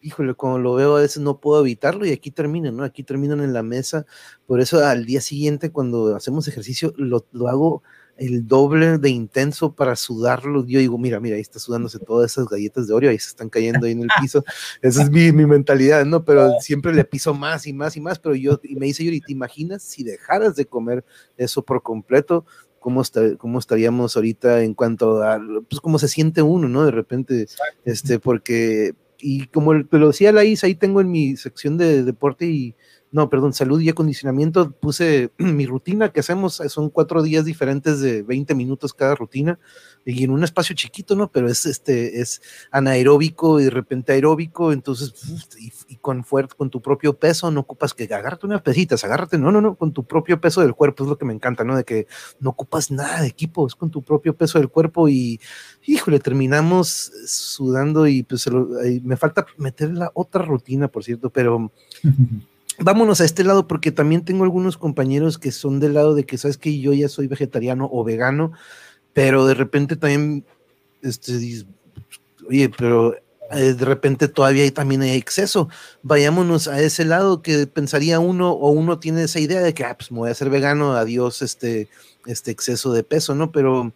Híjole, cuando lo veo a veces no puedo evitarlo y aquí terminan, ¿no? Aquí terminan en la mesa. Por eso al día siguiente, cuando hacemos ejercicio, lo, lo hago el doble de intenso para sudarlo. Yo digo, mira, mira, ahí está sudándose todas esas galletas de Oreo, ahí se están cayendo ahí en el piso. Esa es mi, mi mentalidad, ¿no? Pero siempre le piso más y más y más. Pero yo, y me dice Yuri, ¿te imaginas si dejaras de comer eso por completo? Cómo, está, cómo, estaríamos ahorita en cuanto a, pues, cómo se siente uno, ¿no? De repente, este, porque, y como lo decía la Isa, ahí tengo en mi sección de deporte y no, perdón, salud y acondicionamiento, puse mi rutina que hacemos, son cuatro días diferentes de 20 minutos cada rutina y en un espacio chiquito, ¿no? Pero es este, es anaeróbico y de repente aeróbico, entonces, y, con fuerte, con tu propio peso, no ocupas que agarrarte unas pesitas, agárrate, no, no, no, con tu propio peso del cuerpo, es lo que me encanta, ¿no? De que no ocupas nada de equipo, es con tu propio peso del cuerpo y, híjole, terminamos sudando y pues me falta meter la otra rutina, por cierto, pero... vámonos a este lado porque también tengo algunos compañeros que son del lado de que sabes que yo ya soy vegetariano o vegano, pero de repente también, este, oye, pero eh, de repente todavía hay, también hay exceso. Vayámonos a ese lado que pensaría uno o uno tiene esa idea de que, ah, pues me voy a ser vegano, adiós este, este exceso de peso, ¿no? Pero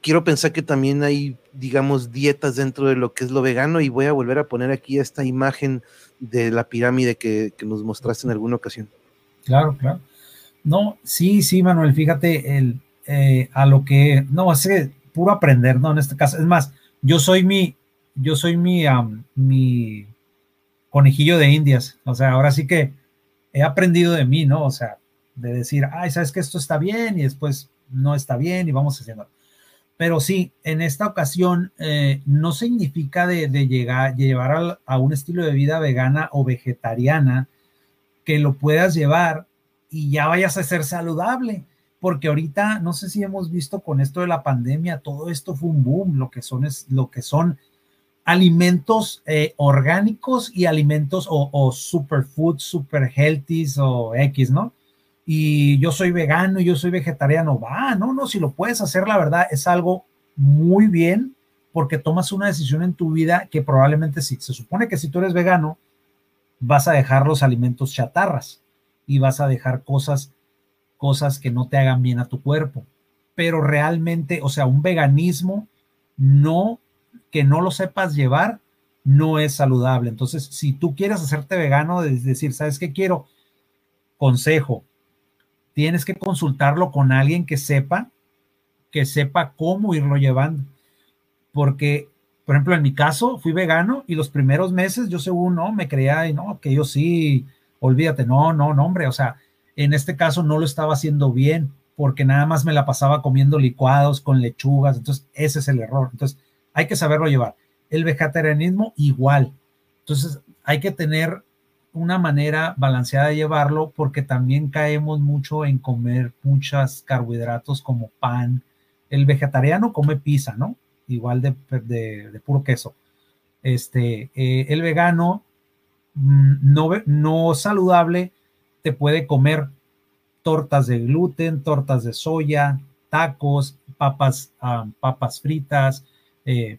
quiero pensar que también hay, digamos, dietas dentro de lo que es lo vegano y voy a volver a poner aquí esta imagen de la pirámide que, nos mostraste en alguna ocasión.
Claro, claro. No, sí, sí, Manuel, fíjate el, eh, a lo que, no, es puro aprender, ¿no? En este caso, es más, yo soy mi, yo soy mi, mi conejillo de indias, o sea, ahora sí que he aprendido de mí, ¿no? O sea, de decir, ay, sabes que esto está bien y después no está bien y vamos haciendo. Pero sí, en esta ocasión eh, no significa de, llegar, llevar a un estilo de vida vegana o vegetariana que lo puedas llevar y ya vayas a ser saludable. Porque ahorita, no sé si hemos visto con esto de la pandemia, todo esto fue un boom, lo que son, es, lo que son alimentos eh, orgánicos y alimentos o, o superfood, super healthy o X, ¿no? Y yo soy vegano y yo soy vegetariano, va, no, no, si lo puedes hacer, la verdad, es algo muy bien porque tomas una decisión en tu vida que probablemente sí, se supone que si tú eres vegano, vas a dejar los alimentos chatarras y vas a dejar cosas, cosas que no te hagan bien a tu cuerpo. Pero realmente, o sea, un veganismo no, que no lo sepas llevar, no es saludable. Entonces, si tú quieres hacerte vegano, es decir, ¿sabes qué quiero? Consejo, tienes que consultarlo con alguien que sepa, que sepa cómo irlo llevando. Porque, por ejemplo, en mi caso, fui vegano y los primeros meses yo según no, me creía, y no, que yo sí, olvídate, no, no, no, hombre, o sea, en este caso no lo estaba haciendo bien porque nada más me la pasaba comiendo licuados con lechugas, entonces ese es el error. Entonces, hay que saberlo llevar. El vegetarianismo igual. Entonces, hay que tener una manera balanceada de llevarlo porque también caemos mucho en comer muchos carbohidratos como pan. El vegetariano come pizza, ¿no? Igual de, de, puro queso. Este, eh, el vegano mm, no, no saludable te puede comer tortas de gluten, tortas de soya, tacos, papas, ah, papas fritas, eh,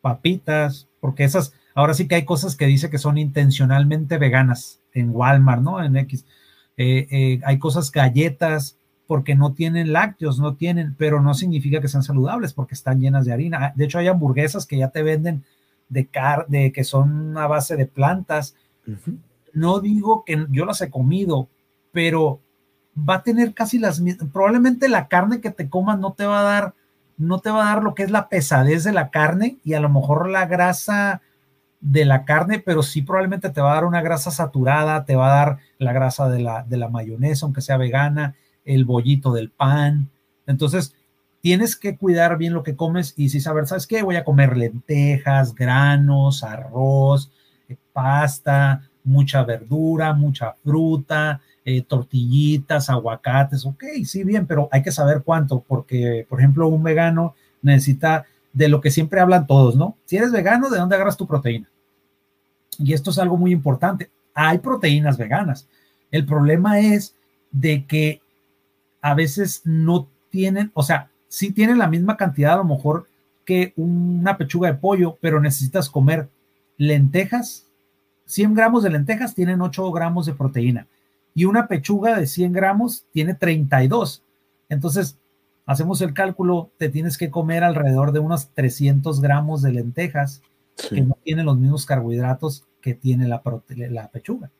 papitas, porque esas, ahora sí que hay cosas que dice que son intencionalmente veganas en Walmart, ¿no? En X. Eh, eh, hay cosas galletas porque no tienen lácteos, no tienen, pero no significa que sean saludables porque están llenas de harina. De hecho, hay hamburguesas que ya te venden de carne, que son a base de plantas. No digo que yo las he comido, pero va a tener casi las mismas, probablemente la carne que te comas no te va a dar, no te va a dar lo que es la pesadez de la carne y a lo mejor la grasa de la carne, pero sí probablemente te va a dar una grasa saturada, te va a dar la grasa de la, de la mayonesa, aunque sea vegana, el bollito del pan. Entonces, tienes que cuidar bien lo que comes y si saber, ¿sabes qué? Voy a comer lentejas, granos, arroz, eh, pasta, mucha verdura, mucha fruta, eh, tortillitas, aguacates, ok, sí, bien, pero hay que saber cuánto, porque, por ejemplo, un vegano necesita de lo que siempre hablan todos, ¿no? Si eres vegano, ¿de dónde agarras tu proteína? Y esto es algo muy importante. Hay proteínas veganas. El problema es de que a veces no tienen, o sea, sí tienen la misma cantidad a lo mejor que una pechuga de pollo, pero necesitas comer lentejas. 100 gramos de lentejas tienen 8 gramos de proteína y una pechuga de 100 gramos tiene 32. Entonces, hacemos el cálculo, te tienes que comer alrededor de unos 300 gramos de lentejas que no tienen los mismos carbohidratos que tiene la, la pechuga.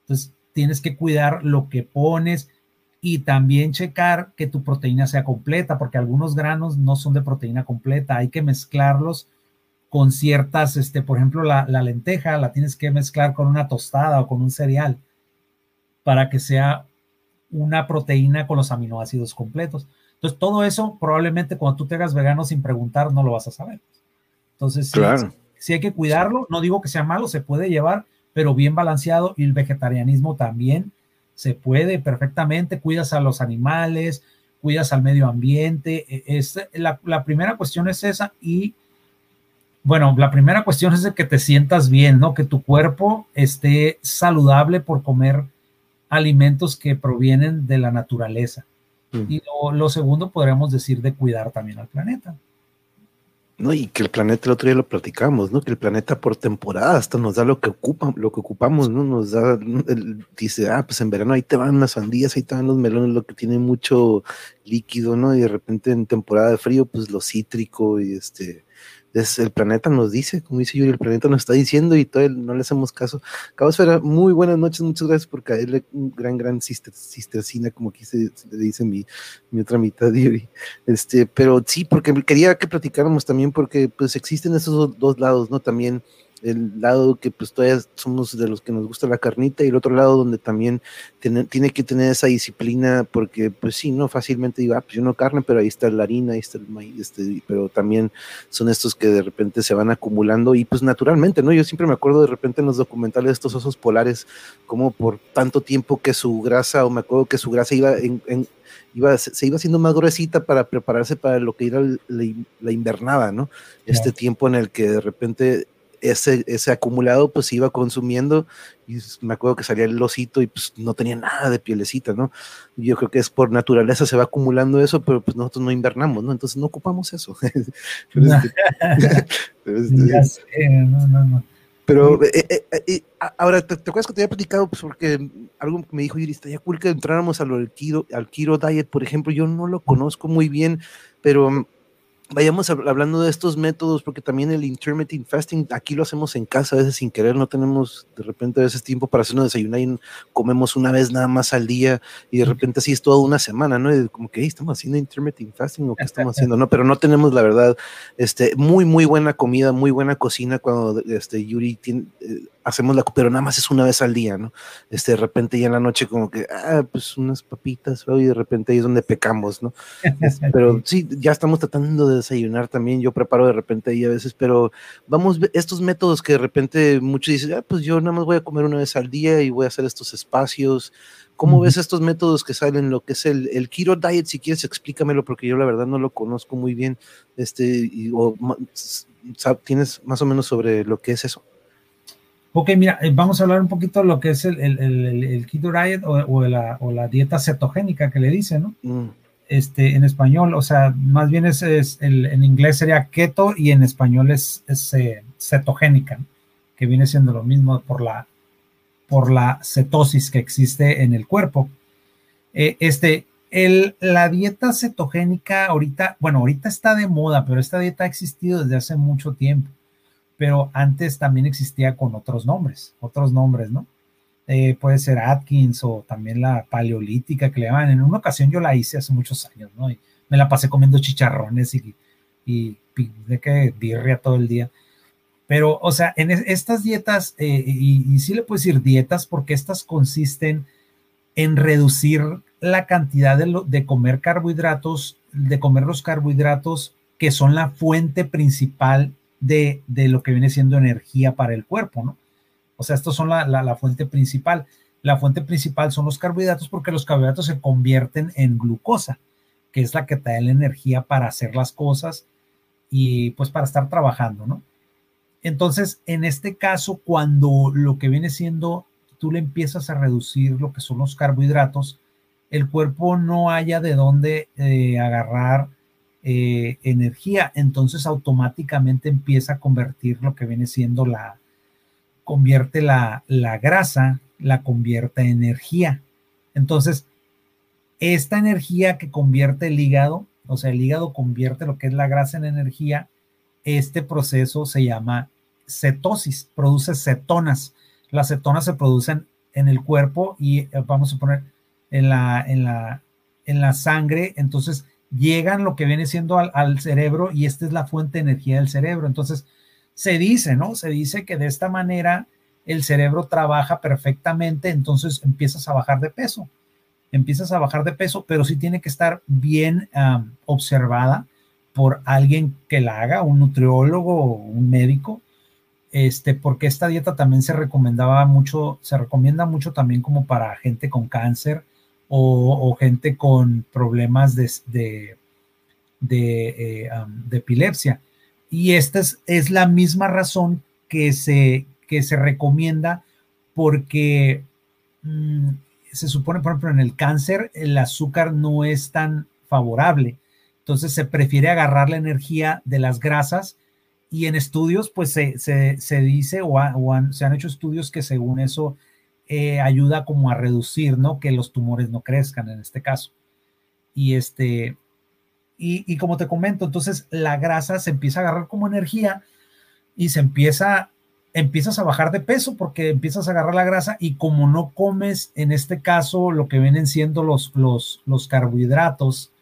Entonces, tienes que cuidar lo que pones y también checar que tu proteína sea completa, porque algunos granos no son de proteína completa, hay que mezclarlos con ciertas, este, por ejemplo, la, la lenteja la tienes que mezclar con una tostada o con un cereal para que sea una proteína con los aminoácidos completos. Entonces, todo eso probablemente cuando tú te hagas vegano sin preguntar no lo vas a saber. Entonces, sí, hay que cuidarlo. No digo que sea malo, se puede llevar, pero bien balanceado y el vegetarianismo también se puede perfectamente. Cuidas a los animales, cuidas al medio ambiente. E, es, la, la primera cuestión es esa y bueno, la primera cuestión es de que te sientas bien, ¿no? Que tu cuerpo esté saludable por comer alimentos que provienen de la naturaleza. Mm. Y lo, segundo, podríamos decir, de cuidar también al planeta.
No, y que el planeta, el otro día lo platicamos, ¿no? Que el planeta por temporada hasta nos da lo que ocupa, lo que ocupamos, ¿no? Nos da, dice, ah, pues en verano ahí te van las sandías, ahí te van los melones, lo que tiene mucho líquido, ¿no? Y de repente en temporada de frío, pues lo cítrico y este, es, el planeta nos dice, como dice Yuri, el planeta nos está diciendo y todavía no le hacemos caso. Cabosfera, muy buenas noches, muchas gracias por caerle un gran, gran sister, sistercina, como aquí se, le dice mi, mi otra mitad, Yuri. Este, pero sí, porque quería que platicáramos también, porque pues existen esos dos lados, ¿no? También el lado que pues todavía somos de los que nos gusta la carnita y el otro lado donde también tiene, tiene que tener esa disciplina porque pues sí, no fácilmente digo, ah, pues yo no carne, pero ahí está la harina, ahí está el maíz, este, pero también son estos que de repente se van acumulando y pues naturalmente, ¿no? Yo siempre me acuerdo de repente en los documentales de estos osos polares, como por tanto tiempo que su grasa, o me acuerdo que su grasa iba en, iba, se iba haciendo más gruesita para prepararse para lo que era la, invernada, ¿no? Este tiempo en el que de repente ese, ese acumulado pues se iba consumiendo y me acuerdo que salía el osito y pues no tenía nada de pielecita, ¿no? Yo creo que es por naturaleza se va acumulando eso, pero pues nosotros no invernamos, ¿no? Entonces no ocupamos eso. pero, ahora, ¿te, acuerdas que te había platicado? Pues porque algo que me dijo Yuri, estaría cool que entráramos al Kiro, al Kiro Diet, por ejemplo, yo no lo conozco muy bien, pero vayamos hablando de estos métodos, porque también el intermittent fasting, aquí lo hacemos en casa, a veces sin querer, no tenemos de repente a veces tiempo para hacernos desayunar y comemos una vez nada más al día y de repente así es toda una semana, ¿no? Y como que estamos haciendo intermittent fasting o qué estamos haciendo, ¿no? Pero no tenemos la verdad, este, muy, muy buena comida, muy buena cocina cuando este, Yuri tiene... Eh, hacemos la, pero nada más es una vez al día, ¿no? Este, de repente ya en la noche como que, ah, pues unas papitas, y de repente ahí es donde pecamos, ¿no? pero sí, ya estamos tratando de desayunar también, yo preparo de repente ahí a veces, pero vamos, estos métodos que de repente muchos dicen, ah, pues yo nada más voy a comer una vez al día y voy a hacer estos espacios. ¿Cómo ves estos métodos que salen, lo que es el, el keto diet? Si quieres, explícamelo, porque yo la verdad no lo conozco muy bien. Este, y, o, ¿Tienes más o menos sobre lo que es eso?
Ok, mira, eh, vamos a hablar un poquito de lo que es el, el, el, keto diet o, la, o, la, dieta cetogénica que le dicen, ¿no? Mm. Este, en español, o sea, más bien es, es en inglés sería keto y en español es, es eh, cetogénica, que viene siendo lo mismo por la, por la cetosis que existe en el cuerpo. Eh, este, el, la dieta cetogénica ahorita, bueno, ahorita está de moda, pero esta dieta ha existido desde hace mucho tiempo pero antes también existía con otros nombres, otros nombres, ¿no? Eh, puede ser Atkins o también la paleolítica que le llaman. En una ocasión yo la hice hace muchos años, ¿no? Y me la pasé comiendo chicharrones y, y, de que birria todo el día. Pero, o sea, en estas dietas, eh, y, sí le puedo decir dietas porque estas consisten en reducir la cantidad de, de comer carbohidratos, de comer los carbohidratos que son la fuente principal de, lo que viene siendo energía para el cuerpo, ¿no? O sea, estos son la, fuente principal. La fuente principal son los carbohidratos porque los carbohidratos se convierten en glucosa, que es la que te da la energía para hacer las cosas y pues para estar trabajando, ¿no? Entonces, en este caso, cuando lo que viene siendo, tú le empiezas a reducir lo que son los carbohidratos, el cuerpo no haya de dónde eh, agarrar eh, energía, entonces automáticamente empieza a convertir lo que viene siendo la, convierte la, la grasa, la convierte en energía. Entonces, esta energía que convierte el hígado, o sea, el hígado convierte lo que es la grasa en energía, este proceso se llama cetosis, produce cetonas. Las cetonas se producen en el cuerpo y eh, vamos a poner en la, en la, en la sangre, entonces llegan lo que viene siendo al, cerebro y esta es la fuente de energía del cerebro. Entonces, se dice, ¿no? Se dice que de esta manera el cerebro trabaja perfectamente, entonces empiezas a bajar de peso. Empiezas a bajar de peso, pero sí tiene que estar bien observada por alguien que la haga, un nutriólogo un médico, este, porque esta dieta también se recomendaba mucho, se recomienda mucho también como para gente con cáncer, o, gente con problemas de, de, eh, epilepsia. Y esta es, la misma razón que se, que se recomienda porque mm, se supone, por ejemplo, en el cáncer el azúcar no es tan favorable. Entonces se prefiere agarrar la energía de las grasas y en estudios pues se, dice o, se han hecho estudios que según eso eh, ayuda como a reducir, ¿no? Que los tumores no crezcan en este caso. Y este, y, como te comento, entonces la grasa se empieza a agarrar como energía y se empieza, empiezas a bajar de peso porque empiezas a agarrar la grasa y como no comes, en este caso, lo que vienen siendo los, los, los carbohidratos,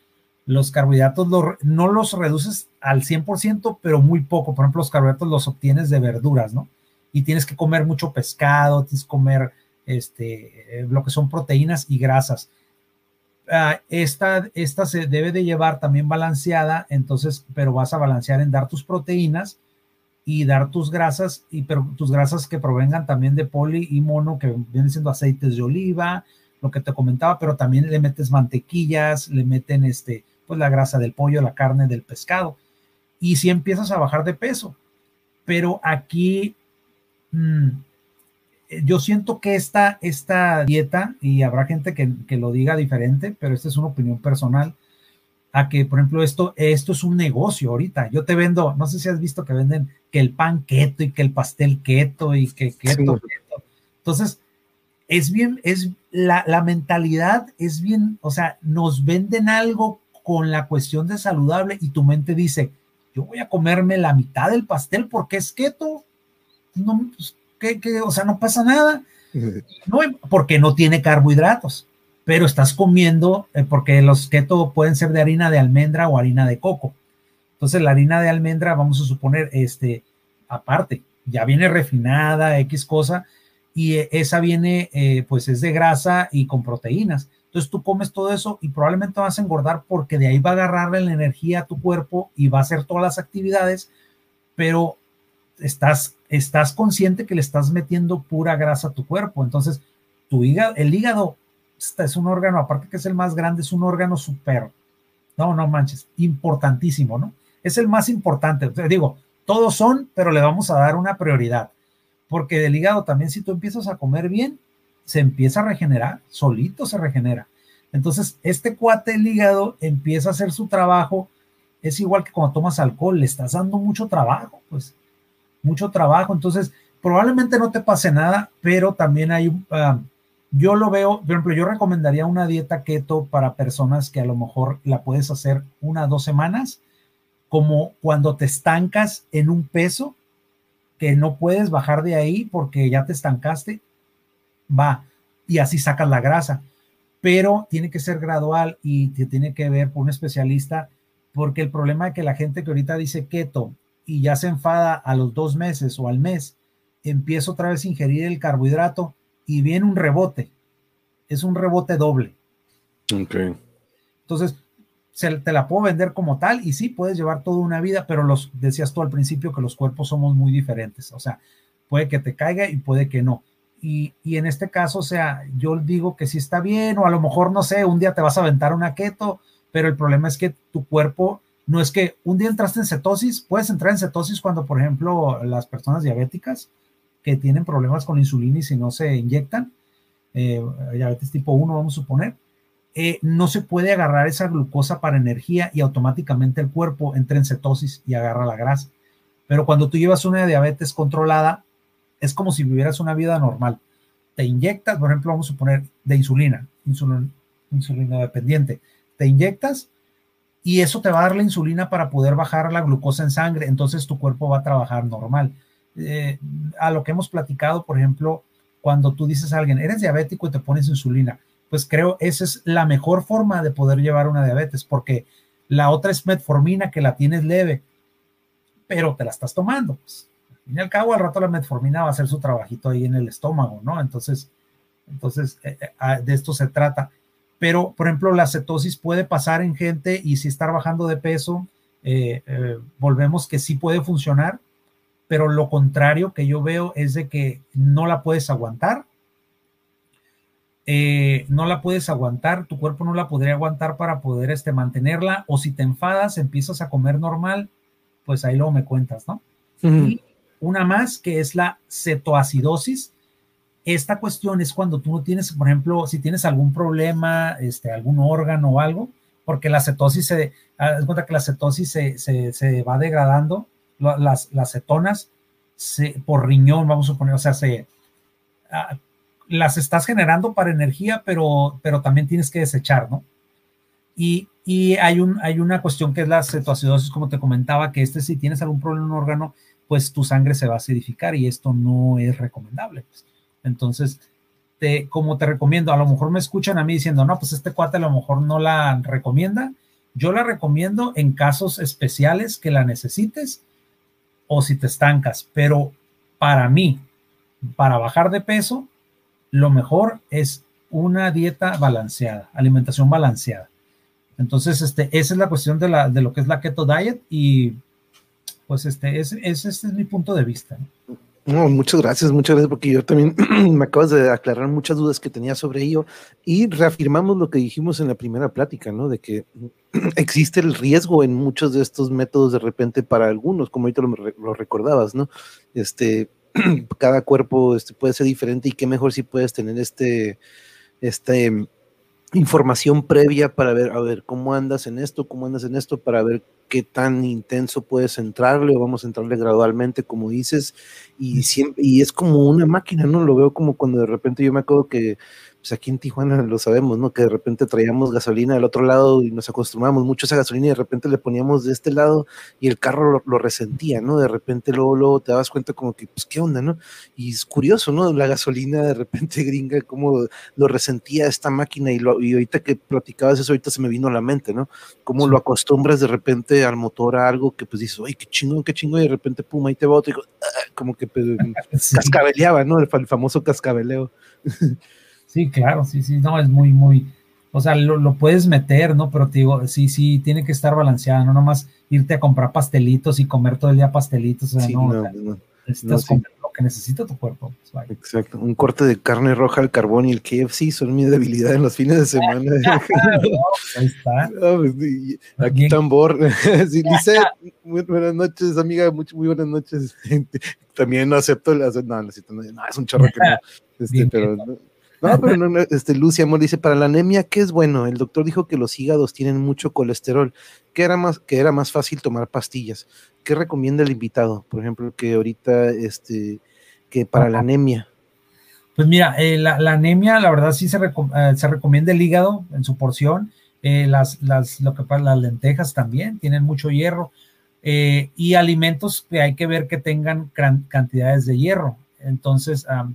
los carbohidratos no los reduces al 100%, pero muy poco. Por ejemplo, los carbohidratos los obtienes de verduras, ¿no? Y tienes que comer mucho pescado, tienes que comer este, lo que son proteínas y grasas. Ah, esta, esta se debe de llevar también balanceada, entonces, pero vas a balancear en dar tus proteínas y dar tus grasas, y pero tus grasas que provengan también de poli y mono, que vienen siendo aceites de oliva, lo que te comentaba, pero también le metes mantequillas, le meten este, pues la grasa del pollo, la carne del pescado, y si empiezas a bajar de peso. Pero aquí, mm, yo siento que esta, esta dieta, y habrá gente que, lo diga diferente, pero esta es una opinión personal, a que, por ejemplo, esto, esto es un negocio ahorita. Yo te vendo, no sé si has visto que venden que el pan keto y que el pastel keto y que keto, keto. Entonces, es bien, es la, la mentalidad es bien, o sea, nos venden algo con la cuestión de saludable y tu mente dice, yo voy a comerme la mitad del pastel porque es keto. No, pues, que, o sea, no pasa nada. No, porque no tiene carbohidratos, pero estás comiendo, eh, porque los keto pueden ser de harina de almendra o harina de coco. Entonces, la harina de almendra, vamos a suponer, este, aparte, ya viene refinada, X cosa, y esa viene, eh, pues es de grasa y con proteínas. Entonces tú comes todo eso y probablemente vas a engordar porque de ahí va a agarrarle la energía a tu cuerpo y va a hacer todas las actividades, pero estás, estás consciente que le estás metiendo pura grasa a tu cuerpo. Entonces, tu hígado, el hígado es un órgano, aparte que es el más grande, es un órgano súper, no, no manches, importantísimo, ¿no? Es el más importante. Te digo, todos son, pero le vamos a dar una prioridad. Porque del hígado también, si tú empiezas a comer bien, se empieza a regenerar, solito se regenera. Entonces, este cuate, el hígado, empieza a hacer su trabajo. Es igual que cuando tomas alcohol, le estás dando mucho trabajo, pues, mucho trabajo. Entonces, probablemente no te pase nada, pero también hay un... Ah, yo lo veo, por ejemplo, yo recomendaría una dieta keto para personas que a lo mejor la puedes hacer una o dos semanas, como cuando te estancas en un peso, que no puedes bajar de ahí porque ya te estancaste, va, y así sacas la grasa. Pero tiene que ser gradual y te tiene que ver por un especialista, porque el problema es que la gente que ahorita dice keto y ya se enfada a los dos meses o al mes, empieza otra vez a ingerir el carbohidrato, y viene un rebote. Es un rebote doble.
Ok.
Entonces, se, te la puedo vender como tal y sí, puedes llevar toda una vida, pero los decías tú al principio que los cuerpos somos muy diferentes. O sea, puede que te caiga y puede que no. Y, y, en este caso, o sea, yo digo que sí está bien, o a lo mejor, no sé, un día te vas a aventar una keto, pero el problema es que tu cuerpo, no es que un día entraste en cetosis, puedes entrar en cetosis cuando, por ejemplo, las personas diabéticas que tienen problemas con insulina y si no se inyectan, eh, diabetes tipo 1 vamos a suponer, eh, no se puede agarrar esa glucosa para energía y automáticamente el cuerpo entra en cetosis y agarra la grasa. Pero cuando tú llevas una diabetes controlada, es como si vivieras una vida normal. Te inyectas, por ejemplo, vamos a suponer de insulina, insulina, dependiente. Te inyectas y eso te va a dar la insulina para poder bajar la glucosa en sangre. Entonces tu cuerpo va a trabajar normal. Eh, a lo que hemos platicado, por ejemplo, cuando tú dices a alguien, eres diabético y te pones insulina, pues creo esa es la mejor forma de poder llevar una diabetes, porque la otra es metformina que la tienes leve, pero te la estás tomando. Pues, al fin y al cabo, al rato la metformina va a hacer su trabajito ahí en el estómago, ¿no? Entonces, entonces eh, eh, ah, de esto se trata. Pero, por ejemplo, la cetosis puede pasar en gente y si estar bajando de peso, volvemos que sí puede funcionar, pero lo contrario que yo veo es de que no la puedes aguantar. Eh, no la puedes aguantar, tu cuerpo no la podría aguantar para poder este, mantenerla, o si te enfadas, empiezas a comer normal, pues ahí luego me cuentas, ¿no? Y una más que es la cetoacidosis. Esta cuestión es cuando tú no tienes, por ejemplo, si tienes algún problema, este, algún órgano o algo, porque la cetosis se, cuenta que la cetosis se, se, se va degradando las, las cetonas por riñón, vamos a suponer, o sea, se, ah, las estás generando para energía, pero, pero también tienes que desechar, ¿no? Y, y, hay, un, hay una cuestión que es la cetoacidosis, como te comentaba, que este si tienes algún problema en un órgano, pues tu sangre se va a acidificar y esto no es recomendable. Pues. Entonces, como te recomiendo, a lo mejor me escuchan a mí diciendo, no, pues este cuate a lo mejor no la recomienda. Yo la recomiendo en casos especiales que la necesites o si te estancas. Pero para mí, para bajar de peso, lo mejor es una dieta balanceada, alimentación balanceada. Entonces, este, esa es la cuestión de, lo que es la keto diet y pues este, es, ese es mi punto de vista.
No, muchas gracias, muchas gracias, porque yo también me acabas de aclarar muchas dudas que tenía sobre ello y reafirmamos lo que dijimos en la primera plática, ¿no? De que existe el riesgo en muchos de estos métodos de repente para algunos, como ahorita lo, lo recordabas, ¿no? Este, cada cuerpo este, puede ser diferente y qué mejor si puedes tener este, este información previa para ver, a ver, cómo andas en esto, cómo andas en esto, para ver qué tan intenso puedes entrarle o vamos a entrarle gradualmente, como dices, y siempre, y es como una máquina, ¿no? Lo veo como cuando de repente yo me acuerdo que pues aquí en Tijuana lo sabemos, ¿no? Que de repente traíamos gasolina del otro lado y nos acostumbramos mucho a esa gasolina y de repente le poníamos de este lado y el carro lo, resentía, ¿no? De repente luego, luego te dabas cuenta como que, pues, ¿qué onda, no? Y es curioso, ¿no? La gasolina de repente gringa, cómo lo resentía esta máquina y, lo, y ahorita que platicabas eso, ahorita se me vino a la mente, ¿no? Cómo lo acostumbras de repente al motor a algo que pues dices, ay, qué chingón, qué chingón, y de repente, pum, ahí te va otro y ah", como que pues, cascabeleaba, ¿no? El, el famoso cascabeleo.
Sí, claro, sí, sí, no, es muy, muy, o sea, lo, puedes meter, ¿no? Pero te digo, sí, sí, tiene que estar balanceado, no nomás irte a comprar pastelitos y comer todo el día pastelitos, o sea, no, no, necesitas comer lo que necesita tu cuerpo.
Pues, Exacto, un corte de carne roja al carbón y el KFC son mi debilidad en los fines de semana. ahí está. Pues, aquí tambor. sí, dice, muy buenas noches, amiga, muy, muy buenas noches. También acepto las, no, no, no, es un chorro que no, este, pero... No, pero no, este, Lucy Amor dice, para la anemia, ¿qué es bueno? El doctor dijo que los hígados tienen mucho colesterol, que era más, que era más fácil tomar pastillas. ¿Qué recomienda el invitado? Por ejemplo, que ahorita, este, que para la anemia.
Pues mira, eh, la, anemia, la verdad sí se, eh, se, recomienda el hígado en su porción. Eh, las, las, lo que pasa, las lentejas también tienen mucho hierro. y alimentos que hay que ver que tengan cantidades de hierro. Entonces, Mm,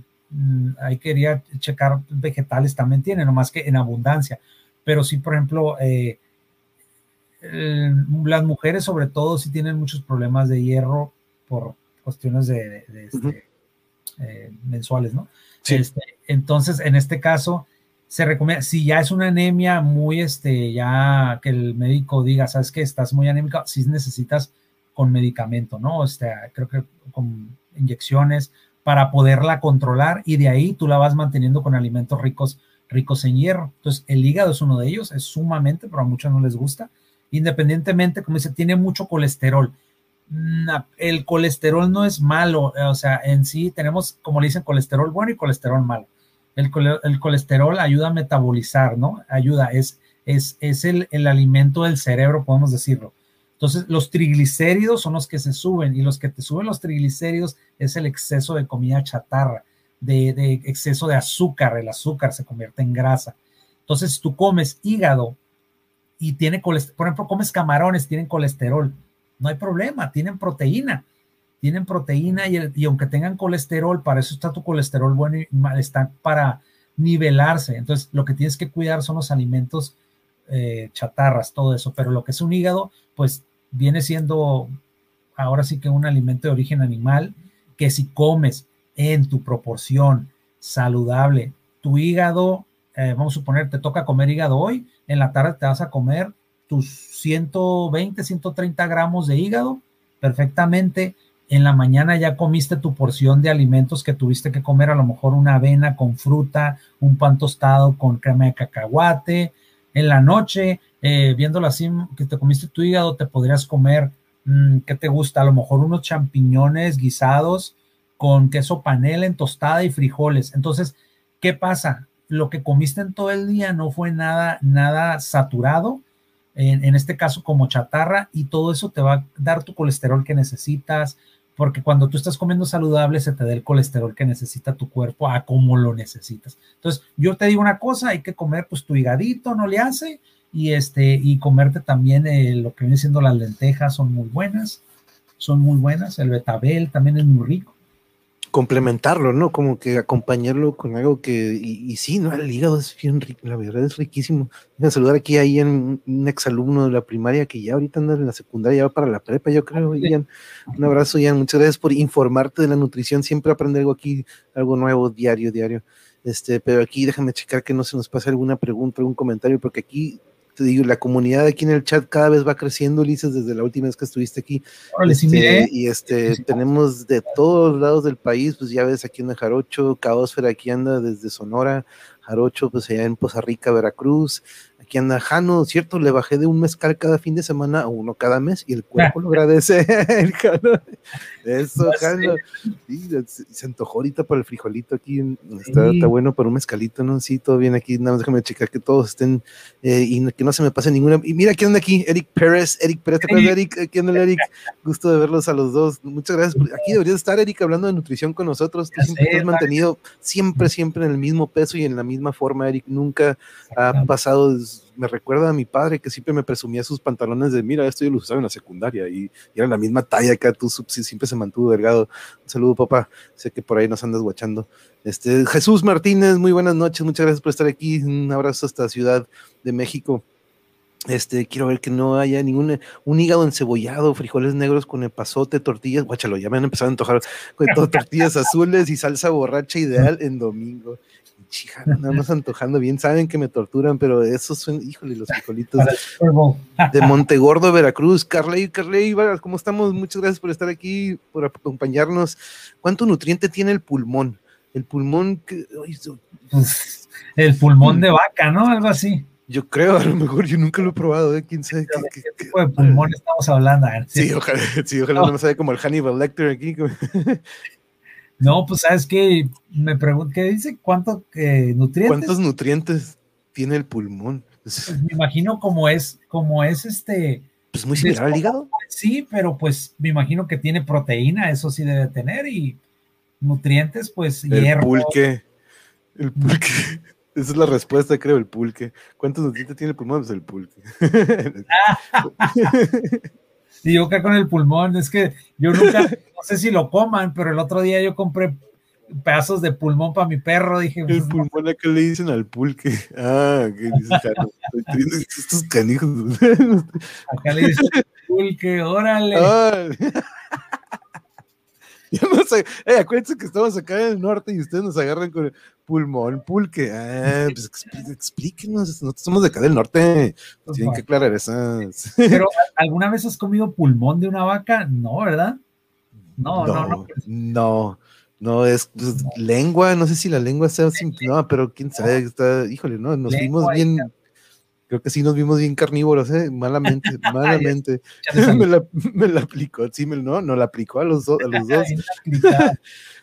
ahí quería checar vegetales también tienen, nomás que en abundancia. Pero sí, por ejemplo, eh, las mujeres sobre todo sí tienen muchos problemas de hierro por cuestiones de, este, eh, mensuales, ¿no? Este, entonces, en este caso, se recomienda, si ya es una anemia muy, este, ya que el médico diga, sabes que estás muy anémica, si necesitas con medicamento, ¿no? Este, creo que con inyecciones para poderla controlar y de ahí tú la vas manteniendo con alimentos ricos, ricos en hierro. Entonces, el hígado es uno de ellos, es sumamente, pero a muchos no les gusta. Independientemente, como dice, tiene mucho colesterol. el colesterol no es malo, o sea, en sí tenemos, como le dicen, colesterol bueno y colesterol malo. El, el colesterol ayuda a metabolizar, ¿no? Ayuda, es, es, es el, el alimento del cerebro, podemos decirlo. Entonces, los triglicéridos son los que se suben y los que te suben los triglicéridos es el exceso de comida chatarra, de, exceso de azúcar. El azúcar se convierte en grasa. Entonces, tú comes hígado y tiene colesterol, por ejemplo, comes camarones, tienen colesterol. No hay problema, tienen proteína. Tienen proteína y, aunque tengan colesterol, para eso está tu colesterol bueno y mal, está para nivelarse. Entonces, lo que tienes que cuidar son los alimentos eh, chatarras, todo eso. Pero lo que es un hígado, pues viene siendo ahora sí que un alimento de origen animal que si comes en tu proporción saludable, tu hígado, eh, vamos a suponer, te toca comer hígado hoy, en la tarde te vas a comer tus 120, 130 gramos de hígado perfectamente. En la mañana ya comiste tu porción de alimentos que tuviste que comer, a lo mejor una avena con fruta, un pan tostado con crema de cacahuate. En la noche eh, viéndolo así, que te comiste tu hígado, te podrías comer, mm, ¿qué te gusta? A lo mejor unos champiñones guisados con queso panela en tostada y frijoles. Entonces, ¿qué pasa? Lo que comiste en todo el día no fue nada, nada saturado, en, en este caso como chatarra, y todo eso te va a dar tu colesterol que necesitas, porque cuando tú estás comiendo saludable se te da el colesterol que necesita tu cuerpo a como lo necesitas. Entonces, yo te digo una cosa, hay que comer pues tu higadito, no le hace, y este y comerte también eh, lo que viene siendo las lentejas son muy buenas, son muy buenas, el betabel también es muy rico.
Complementarlo, ¿no? Como que acompañarlo con algo que, y, sí, ¿no? El hígado es bien rico, la verdad es riquísimo. Voy a saludar aquí a Ian, un exalumno de la primaria que ya ahorita anda en la secundaria, ya va para la prepa, yo creo, Ian. Un abrazo, Ian, muchas gracias por informarte de la nutrición, siempre aprende algo aquí, algo nuevo, diario, diario. Este, pero aquí déjame checar que no se nos pase alguna pregunta, algún comentario, porque aquí te digo, la comunidad aquí en el chat cada vez va creciendo, Ulises, desde la última vez que estuviste aquí. Este, y este, tenemos de todos lados del país, pues ya ves aquí en Jarocho, Caosfera aquí anda desde Sonora, Jarocho, pues allá en Poza Rica, Veracruz, aquí anda Jano, ¿cierto? Le bajé de un mezcal cada fin de semana a uno cada mes y el cuerpo lo agradece. el Jano. Eso, Jano. Sí, se antojó ahorita para el frijolito aquí. Está, está, bueno para un mezcalito, ¿no? Sí, todo bien aquí. Nada más déjame checar que todos estén eh, y que no se me pase ninguna. Y mira, ¿quién anda aquí? Eric Pérez. Eric Pérez, ¿te acuerdas Eric? Aquí anda Eric. Gusto de verlos a los dos. Muchas gracias. Aquí deberías estar, Eric, hablando de nutrición con nosotros. Tú siempre te has mantenido siempre, siempre en el mismo peso y en la misma forma, Eric. Nunca ha pasado me recuerda a mi padre que siempre me presumía sus pantalones de, mira, esto yo lo usaba en la secundaria y, era la misma talla que tú siempre se mantuvo delgado. Un saludo, papá. Sé que por ahí nos andas guachando. Este, Jesús Martínez, muy buenas noches, muchas gracias por estar aquí. Un abrazo hasta Ciudad de México. Este, quiero ver que no haya ningún un hígado encebollado, frijoles negros con el pasote, tortillas, guáchalo, ya me han empezado a antojar con todo, tortillas azules y salsa borracha ideal en domingo nada más antojando bien, saben que me torturan, pero esos son, híjole, los frijolitos de Montegordo, Veracruz. Carley, Carley, ¿cómo estamos? Muchas gracias por estar aquí, por acompañarnos. ¿Cuánto nutriente tiene el pulmón? El pulmón que...
Pues, el pulmón de vaca, ¿no? Algo así.
Yo creo, a lo mejor yo nunca lo he probado, ¿eh? ¿Quién sabe
qué, tipo de pulmón estamos hablando?
Sí, ojalá, sí, ojalá no, me sabe como el Hannibal Lecter aquí.
No, pues sabes que me pregunto, ¿qué dice? ¿Cuánto eh, nutrientes?
¿Cuántos nutrientes tiene el pulmón?
Pues me imagino como es, como es este.
Pues muy similar al hígado.
Sí, pero pues me imagino que tiene proteína, eso sí debe tener, y nutrientes, pues
el hierro. Pulque. El pulque. Esa es la respuesta, creo, el pulque. ¿Cuántos nutrientes tiene el pulmón? Pues el pulque.
Y yo acá con el pulmón, es que yo nunca, no sé si lo coman, pero el otro día yo compré pedazos de pulmón para mi perro, dije.
El pues, pulmón acá le dicen al pulque. Ah, ¿qué dices, Estos canijos.
Acá le dicen pulque, órale. Ah.
Yo no sé, eh, acuérdense que estamos acá en el norte y ustedes nos agarran con el pulmón, pulque. Ah, pues explíquenos, nosotros somos de acá del norte, tienen que aclarar esas.
Pero, ¿alguna vez has comido pulmón de una vaca? No, ¿verdad?
No, no, no. No, no, es pues, lengua, no sé si la lengua sea no, pero quién sabe, está, híjole, no, nos vimos bien creo que sí nos vimos bien carnívoros, ¿eh? Malamente, malamente. me, la, me, la, aplicó, sí, me, no, no la aplicó a los, a los dos.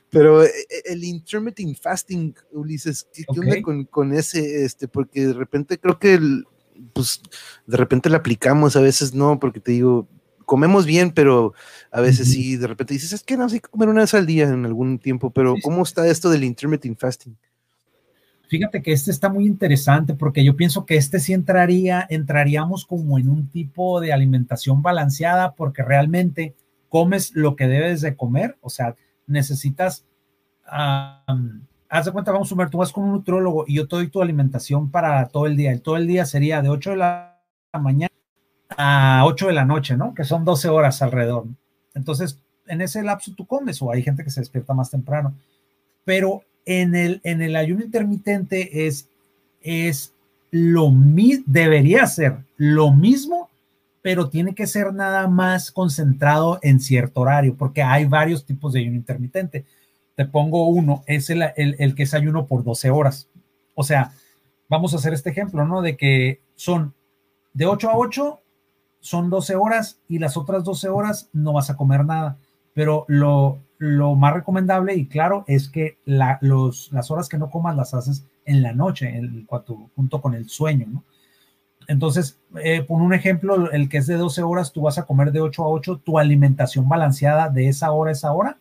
Pero eh, eh, el intermittent fasting, Ulises, ¿qué, onda con, con, ese? Este, porque de repente creo que, el, pues, de repente la aplicamos, a veces no, porque te digo, comemos bien, pero a veces sí, de repente dices, es que no, hay que comer una vez al día en algún tiempo, pero ¿cómo está esto del intermittent fasting?
Fíjate que este está muy interesante porque yo pienso que este sí entraría, entraríamos como en un tipo de alimentación balanceada porque realmente comes lo que debes de comer, o sea, necesitas, haz de cuenta, vamos a sumar, tú vas con un nutrólogo y yo te doy tu alimentación para todo el día. El todo el día sería de 8 de la mañana a 8 de la noche, ¿no? Que son 12 horas alrededor. Entonces, en ese lapso tú comes o hay gente que se despierta más temprano, pero en el, en el ayuno intermitente es, es lo mismo, debería ser lo mismo, pero tiene que ser nada más concentrado en cierto horario, porque hay varios tipos de ayuno intermitente. Te pongo uno, es el, el, que es ayuno por 12 horas. O sea, vamos a hacer este ejemplo, ¿no? De que son de 8 a 8, son 12 horas y las otras 12 horas no vas a comer nada. Pero lo, lo más recomendable y claro es que las horas que no comas las haces en la noche, el, junto con el sueño, ¿no? Entonces, eh, por un ejemplo, el que es de 12 horas, tú vas a comer de 8 a 8 tu alimentación balanceada de esa hora a esa hora,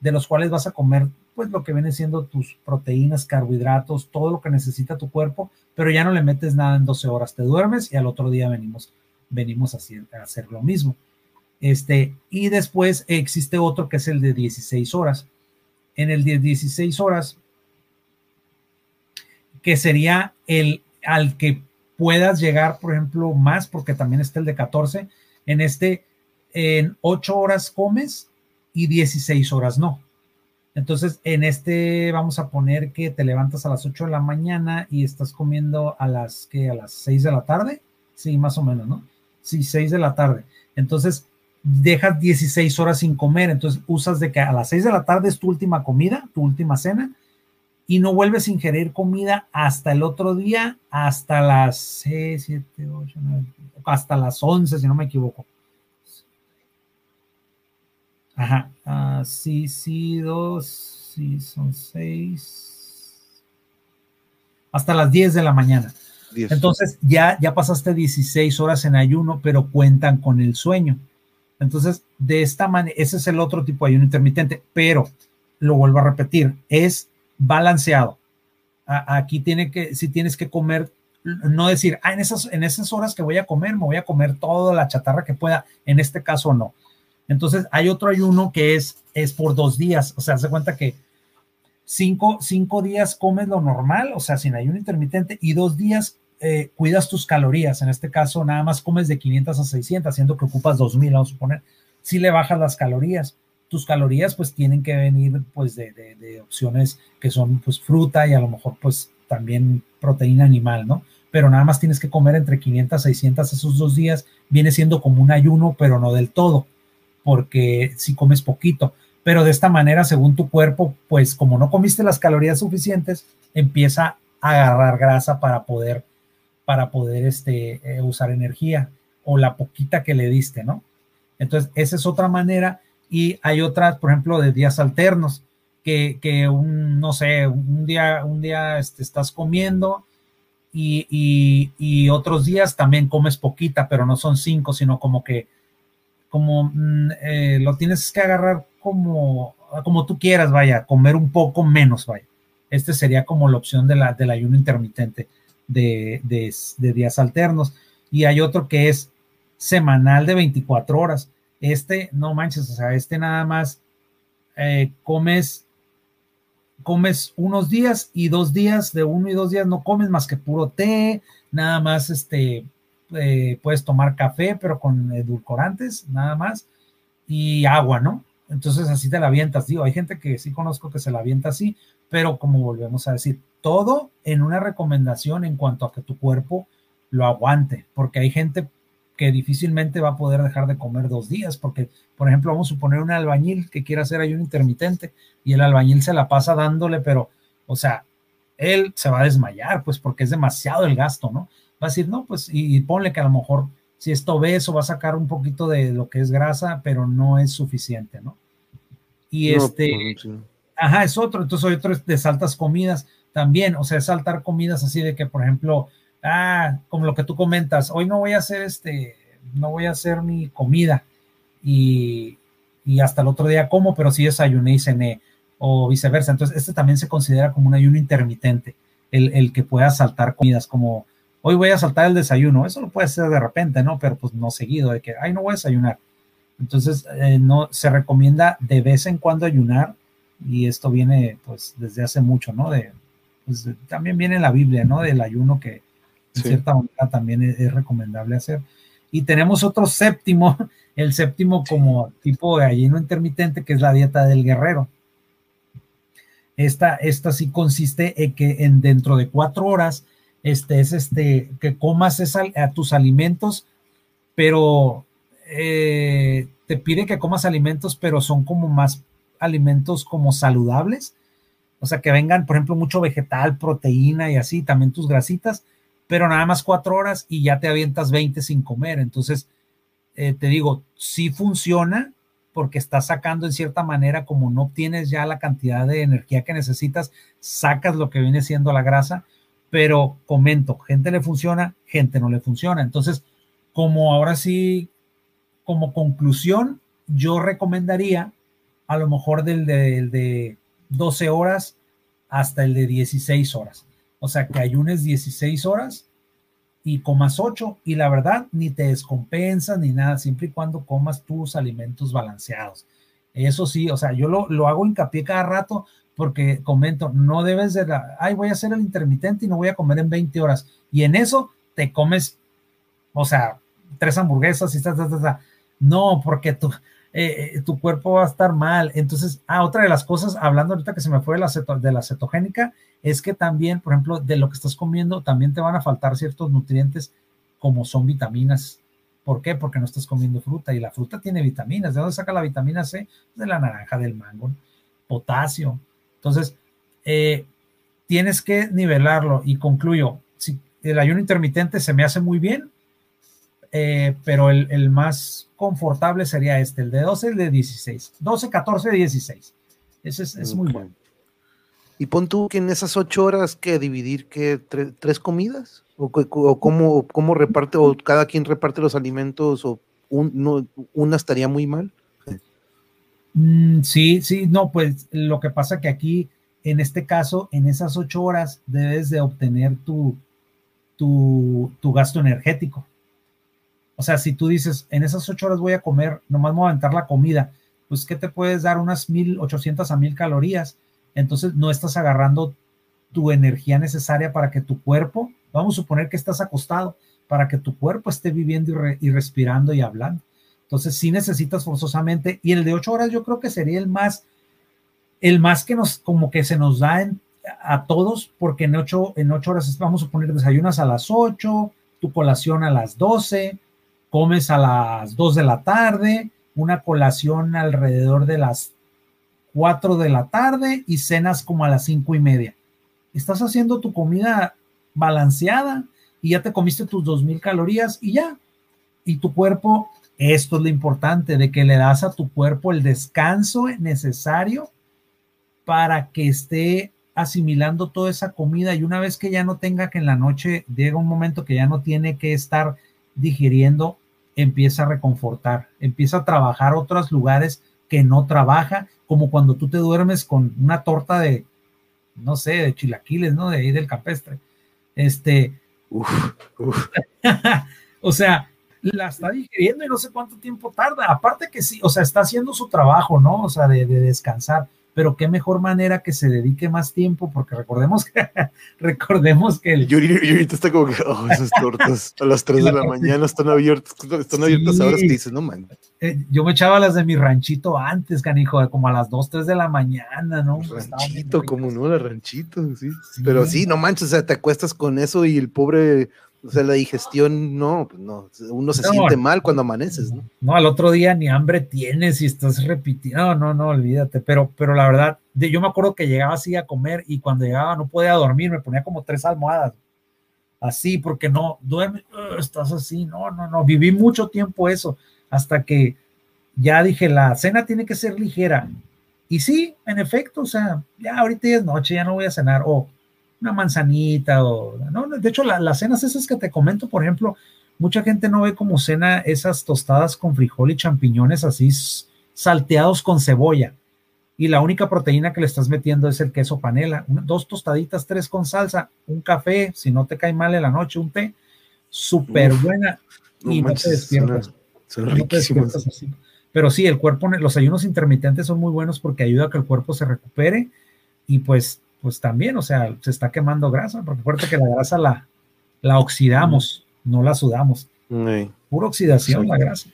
de los cuales vas a comer pues lo que viene siendo tus proteínas, carbohidratos, todo lo que necesita tu cuerpo, pero ya no le metes nada en 12 horas, te duermes y al otro día venimos, venimos a hacer lo mismo. Este, y después existe otro que es el de 16 horas. En el de 16 horas, que sería el al que puedas llegar, por ejemplo, más, porque también está el de 14. En este, en 8 horas comes y 16 horas no. Entonces, en este vamos a poner que te levantas a las 8 de la mañana y estás comiendo a las que a las 6 de la tarde. Sí, más o menos, ¿no? Sí, 6 de la tarde. Entonces, dejas 16 horas sin comer, entonces usas de que a las 6 de la tarde es tu última comida, tu última cena, y no vuelves a ingerir comida hasta el otro día, hasta las 6, 7, 8, 9, hasta las 11, si no me equivoco. Ajá, uh, sí, sí, dos, sí, son 6. Hasta las 10 de la mañana. Entonces ya, ya pasaste 16 horas en ayuno, pero cuentan con el sueño. Entonces, de esta manera, ese es el otro tipo de ayuno intermitente, pero lo vuelvo a repetir, es balanceado. aquí tiene que, si tienes que comer, no decir, ah, en esas, en esas horas que voy a comer, me voy a comer toda la chatarra que pueda, en este caso no. Entonces, hay otro ayuno que es, es por dos días, o sea, se cuenta que cinco, cinco días comes lo normal, o sea, sin ayuno intermitente, y dos días eh, cuidas tus calorías. En este caso, nada más comes de 500 a 600, haciendo que ocupas 2000, vamos a suponer. Si le bajas las calorías, tus calorías pues tienen que venir pues de, opciones que son pues fruta y a lo mejor pues también proteína animal, ¿no? Pero nada más tienes que comer entre 500 a 600 esos dos días, viene siendo como un ayuno, pero no del todo, porque si comes poquito, pero de esta manera, según tu cuerpo, pues como no comiste las calorías suficientes, empieza a agarrar grasa para poder, para poder este, eh, usar energía o la poquita que le diste, ¿no? Entonces, esa es otra manera y hay otras, por ejemplo, de días alternos, que, que un, no sé, un día, un día este, estás comiendo y, y, otros días también comes poquita, pero no son cinco, sino como que, como mm, eh, lo tienes que agarrar como, como tú quieras, vaya, comer un poco menos, vaya. Este sería como la opción de la, del ayuno intermitente de, de, de días alternos. Y hay otro que es semanal de 24 horas este, no manches, o sea, este nada más eh, comes, comes unos días y dos días, de uno y dos días no comes más que puro té, nada más este, eh, puedes tomar café, pero con edulcorantes, nada más, y agua, ¿no? Entonces así te la avientas, digo, hay gente que sí conozco que se la avienta así, pero como volvemos a decir, todo en una recomendación en cuanto a que tu cuerpo lo aguante, porque hay gente que difícilmente va a poder dejar de comer dos días, porque, por ejemplo, vamos a suponer un albañil que quiera hacer ayuno intermitente y el albañil se la pasa dándole, pero, o sea, él se va a desmayar, pues porque es demasiado el gasto, ¿no? Va a decir, no, pues, y, ponle que a lo mejor si esto obeso va a sacar un poquito de lo que es grasa, pero no es suficiente, ¿no? Y este, pues, ajá, es otro, entonces otro de saltas comidas también, o sea, saltar comidas así de que, por ejemplo, ah, como lo que tú comentas, hoy no voy a hacer este, no voy a hacer mi comida y, hasta el otro día como, pero sí desayuné y cené, o viceversa. Entonces, este también se considera como un ayuno intermitente, el, que pueda saltar comidas, como hoy voy a saltar el desayuno, eso lo puede hacer de repente, ¿no? Pero pues no seguido, de que, ay, no voy a desayunar. Entonces, eh, no, se recomienda de vez en cuando ayunar, y esto viene pues desde hace mucho, ¿no? De, pues, también viene en la Biblia, ¿no? Del ayuno que, en cierta manera también es, recomendable hacer. Y tenemos otro séptimo, el séptimo como tipo de ayuno intermitente, que es la dieta del guerrero. Esta, esta sí consiste en que en dentro de cuatro horas este, es este, que comas a tus alimentos, pero eh, te pide que comas alimentos, pero son como más alimentos como saludables. O sea, que vengan, por ejemplo, mucho vegetal, proteína y así, también tus grasitas, pero nada más cuatro horas y ya te avientas 20 sin comer. Entonces, eh, te digo, sí funciona porque estás sacando en cierta manera, como no obtienes ya la cantidad de energía que necesitas, sacas lo que viene siendo la grasa, pero comento, gente le funciona, gente no le funciona. Entonces, como ahora sí, como conclusión, yo recomendaría a lo mejor del de, de 12 horas hasta el de 16 horas. O sea, que ayunes 16 horas y comas 8 y la verdad ni te descompensas ni nada, siempre y cuando comas tus alimentos balanceados. Eso sí, o sea, yo lo, lo hago hincapié cada rato porque comento, no debes de, la, ay, voy a hacer el intermitente y no voy a comer en 20 horas. Y en eso te comes, o sea, tres hamburguesas y está, No, porque tú, eh, eh, tu cuerpo va a estar mal. Entonces, ah, otra de las cosas, hablando ahorita que se me fue de la, cetogénica, es que también, por ejemplo, de lo que estás comiendo, también te van a faltar ciertos nutrientes como son vitaminas. ¿Por qué? Porque no estás comiendo fruta y la fruta tiene vitaminas. ¿De dónde saca la vitamina C? De la naranja, del mango, potasio. Entonces, eh, tienes que nivelarlo y concluyo, si el ayuno intermitente se me hace muy bien, eh, pero el, más confortable sería este, el de 12, el de 16, 12, 14, 16. Ese es, muy bueno.
Y pon tú que en esas ocho horas que dividir que tres comidas o, o cómo, cómo, reparte o cada quien reparte los alimentos o una estaría muy mal.
Mm, sí, sí, no, pues lo que pasa que aquí en este caso, en esas ocho horas debes de obtener tu, tu, gasto energético. O sea, si tú dices, en esas ocho horas voy a comer, nomás voy a aventar la comida, pues ¿qué te puedes dar? Unas 1800 a 1000 calorías. Entonces no estás agarrando tu energía necesaria para que tu cuerpo, vamos a suponer que estás acostado, para que tu cuerpo esté viviendo y, respirando y hablando. Entonces sí necesitas forzosamente, y el de ocho horas yo creo que sería el más el más que nos, como que se nos da a todos, porque en ocho, en ocho horas vamos a poner desayunas a las ocho, tu colación a las doce, comes a las dos de la tarde, una colación alrededor de las cuatro de la tarde y cenas como a las cinco y media. Estás haciendo tu comida balanceada y ya te comiste tus dos mil calorías y ya. Y tu cuerpo, esto es lo importante, de que le das a tu cuerpo el descanso necesario para que esté asimilando toda esa comida y una vez que ya no tenga que en la noche llega un momento que ya no tiene que estar digiriendo, empieza a reconfortar, empieza a trabajar otros lugares que no trabaja, como cuando tú te duermes con una torta de, no sé, de chilaquiles, ¿no? De ahí del capestre. Este, o sea, la está digiriendo y no sé cuánto tiempo tarda. Aparte que sí, o sea, está haciendo su trabajo, ¿no? O sea, de descansar pero qué mejor manera que se dedique más tiempo, porque recordemos que, recordemos que el...
Yo, ahorita está como que, oh, esas tortas a las 3 de la mañana están abiertas, están abiertas ahora que dices, no man.
Eh, yo me echaba las de mi ranchito antes, canijo, como a las 2, 3 de la mañana, ¿no?
Ranchito, como no, la ranchito, sí. Pero sí, no manches, o sea, te acuestas con eso y el pobre o sea, la digestión, no, pues no, uno se siente mal cuando amaneces, ¿no?
No, al otro día ni hambre tienes y estás repitiendo, no, no, no, olvídate, pero, pero la verdad, yo me acuerdo que llegaba así a comer y cuando llegaba no podía dormir, me ponía como tres almohadas, así, porque no, duerme, estás así, no, no, no, viví mucho tiempo eso, hasta que ya dije, la cena tiene que ser ligera, y sí, en efecto, o sea, ya ahorita ya es noche, ya no voy a cenar, o una manzanita o, ¿no? De hecho, las cenas esas que te comento, por ejemplo, mucha gente no ve como cena esas tostadas con frijol y champiñones así salteados con cebolla. Y la única proteína que le estás metiendo es el queso panela. dos tostaditas, tres con salsa, un café, si no te cae mal en la noche, un té, súper buena. y no te despiertas. Pero sí, el cuerpo, los ayunos intermitentes son muy buenos porque ayuda a que el cuerpo se recupere y pues pues también, o sea, se está quemando grasa, porque recuerda que la grasa la, la oxidamos, no la sudamos. Pura oxidación la grasa.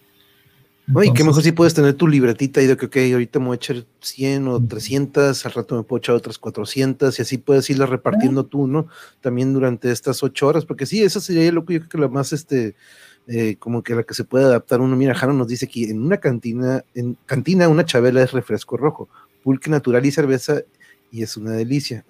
y qué mejor si puedes tener tu libretita y de que, ok, ahorita me voy a echar 100 o 300, al rato me puedo echar otras 400 y así puedes irla repartiendo tú, ¿no? También durante estas ocho horas, porque sí, eso sería lo que yo creo que la más, este, eh, como que la que se puede adaptar uno. Mira, Jano nos dice que en una cantina, en cantina una chabela es refresco rojo, pulque natural y cerveza y es una delicia.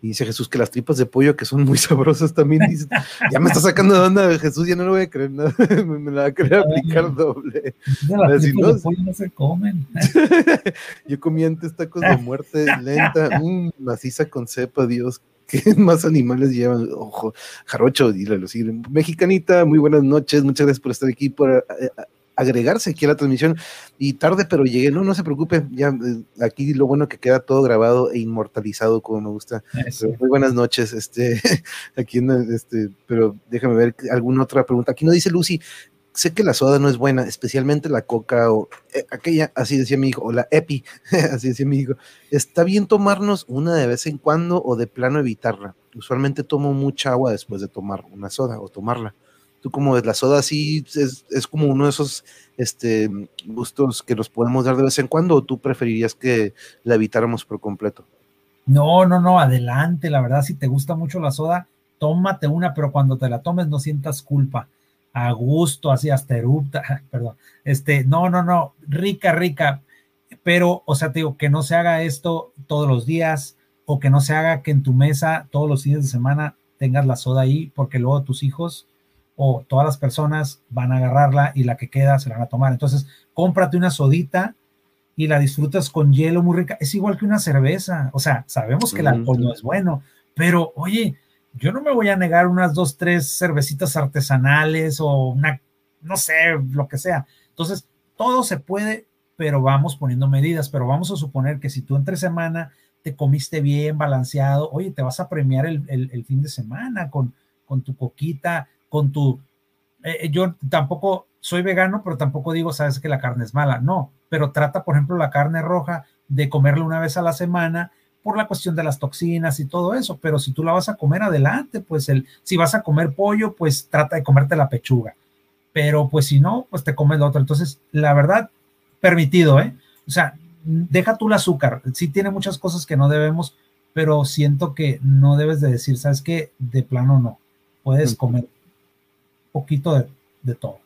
Y dice Jesús que las tripas de pollo que son muy sabrosas también. Dice, ya me está sacando de onda, Jesús, ya no lo voy a creer nada, me, la va a querer aplicar doble.
Las tripas de pollo no se comen.
Yo comí antes tacos de muerte lenta, maciza con cepa, Dios, ¿qué más animales llevan? Ojo, jarocho, dile, lo. Mexicanita, muy buenas noches, muchas gracias por estar aquí, por eh, agregarse aquí a la transmisión y tarde, pero llegué, no, no se preocupe, ya eh, aquí lo bueno que queda todo grabado e inmortalizado como me gusta. Muy buenas noches, este, aquí, este, pero déjame ver alguna otra pregunta. Aquí no dice Lucy, sé que la soda no es buena, especialmente la coca o eh, aquella, así decía mi hijo, o la epi, así decía mi hijo. ¿Está bien tomarnos una de vez en cuando o de plano evitarla? Usualmente tomo mucha agua después de tomar una soda o tomarla tú como ves la soda sí es, como uno de esos este, gustos que nos podemos dar de vez en cuando o tú preferirías que la evitáramos por completo?
No, no, no, adelante, la verdad, si te gusta mucho la soda, tómate una, pero cuando te la tomes no sientas culpa, a gusto, así hasta erupta, perdón, este, no, no, no, rica, rica, pero, o sea, te digo, que no se haga esto todos los días, o que no se haga que en tu mesa todos los fines de semana tengas la soda ahí, porque luego tus hijos o todas las personas van a agarrarla y la que queda se la van a tomar. Entonces, cómprate una sodita y la disfrutas con hielo muy rica. Es igual que una cerveza. O sea, sabemos que el alcohol no es bueno, pero oye, yo no me voy a negar unas dos, tres cervecitas artesanales o una, no sé, lo que sea. Entonces, todo se puede, pero vamos poniendo medidas, pero vamos a suponer que si tú entre semana te comiste bien, balanceado, oye, te vas a premiar el, fin de semana con, con tu coquita, con tu... Eh, yo tampoco soy vegano, pero tampoco digo, sabes que la carne es mala, no, pero trata, por ejemplo, la carne roja de comerla una vez a la semana por la cuestión de las toxinas y todo eso, pero si tú la vas a comer adelante, pues el, si vas a comer pollo, pues trata de comerte la pechuga, pero pues si no, pues te comes lo otro. Entonces, la verdad, permitido, ¿eh? O sea, deja tú el azúcar, sí tiene muchas cosas que no debemos, pero siento que no debes de decir, ¿sabes qué? De plano no, puedes comer poquito de, de todo.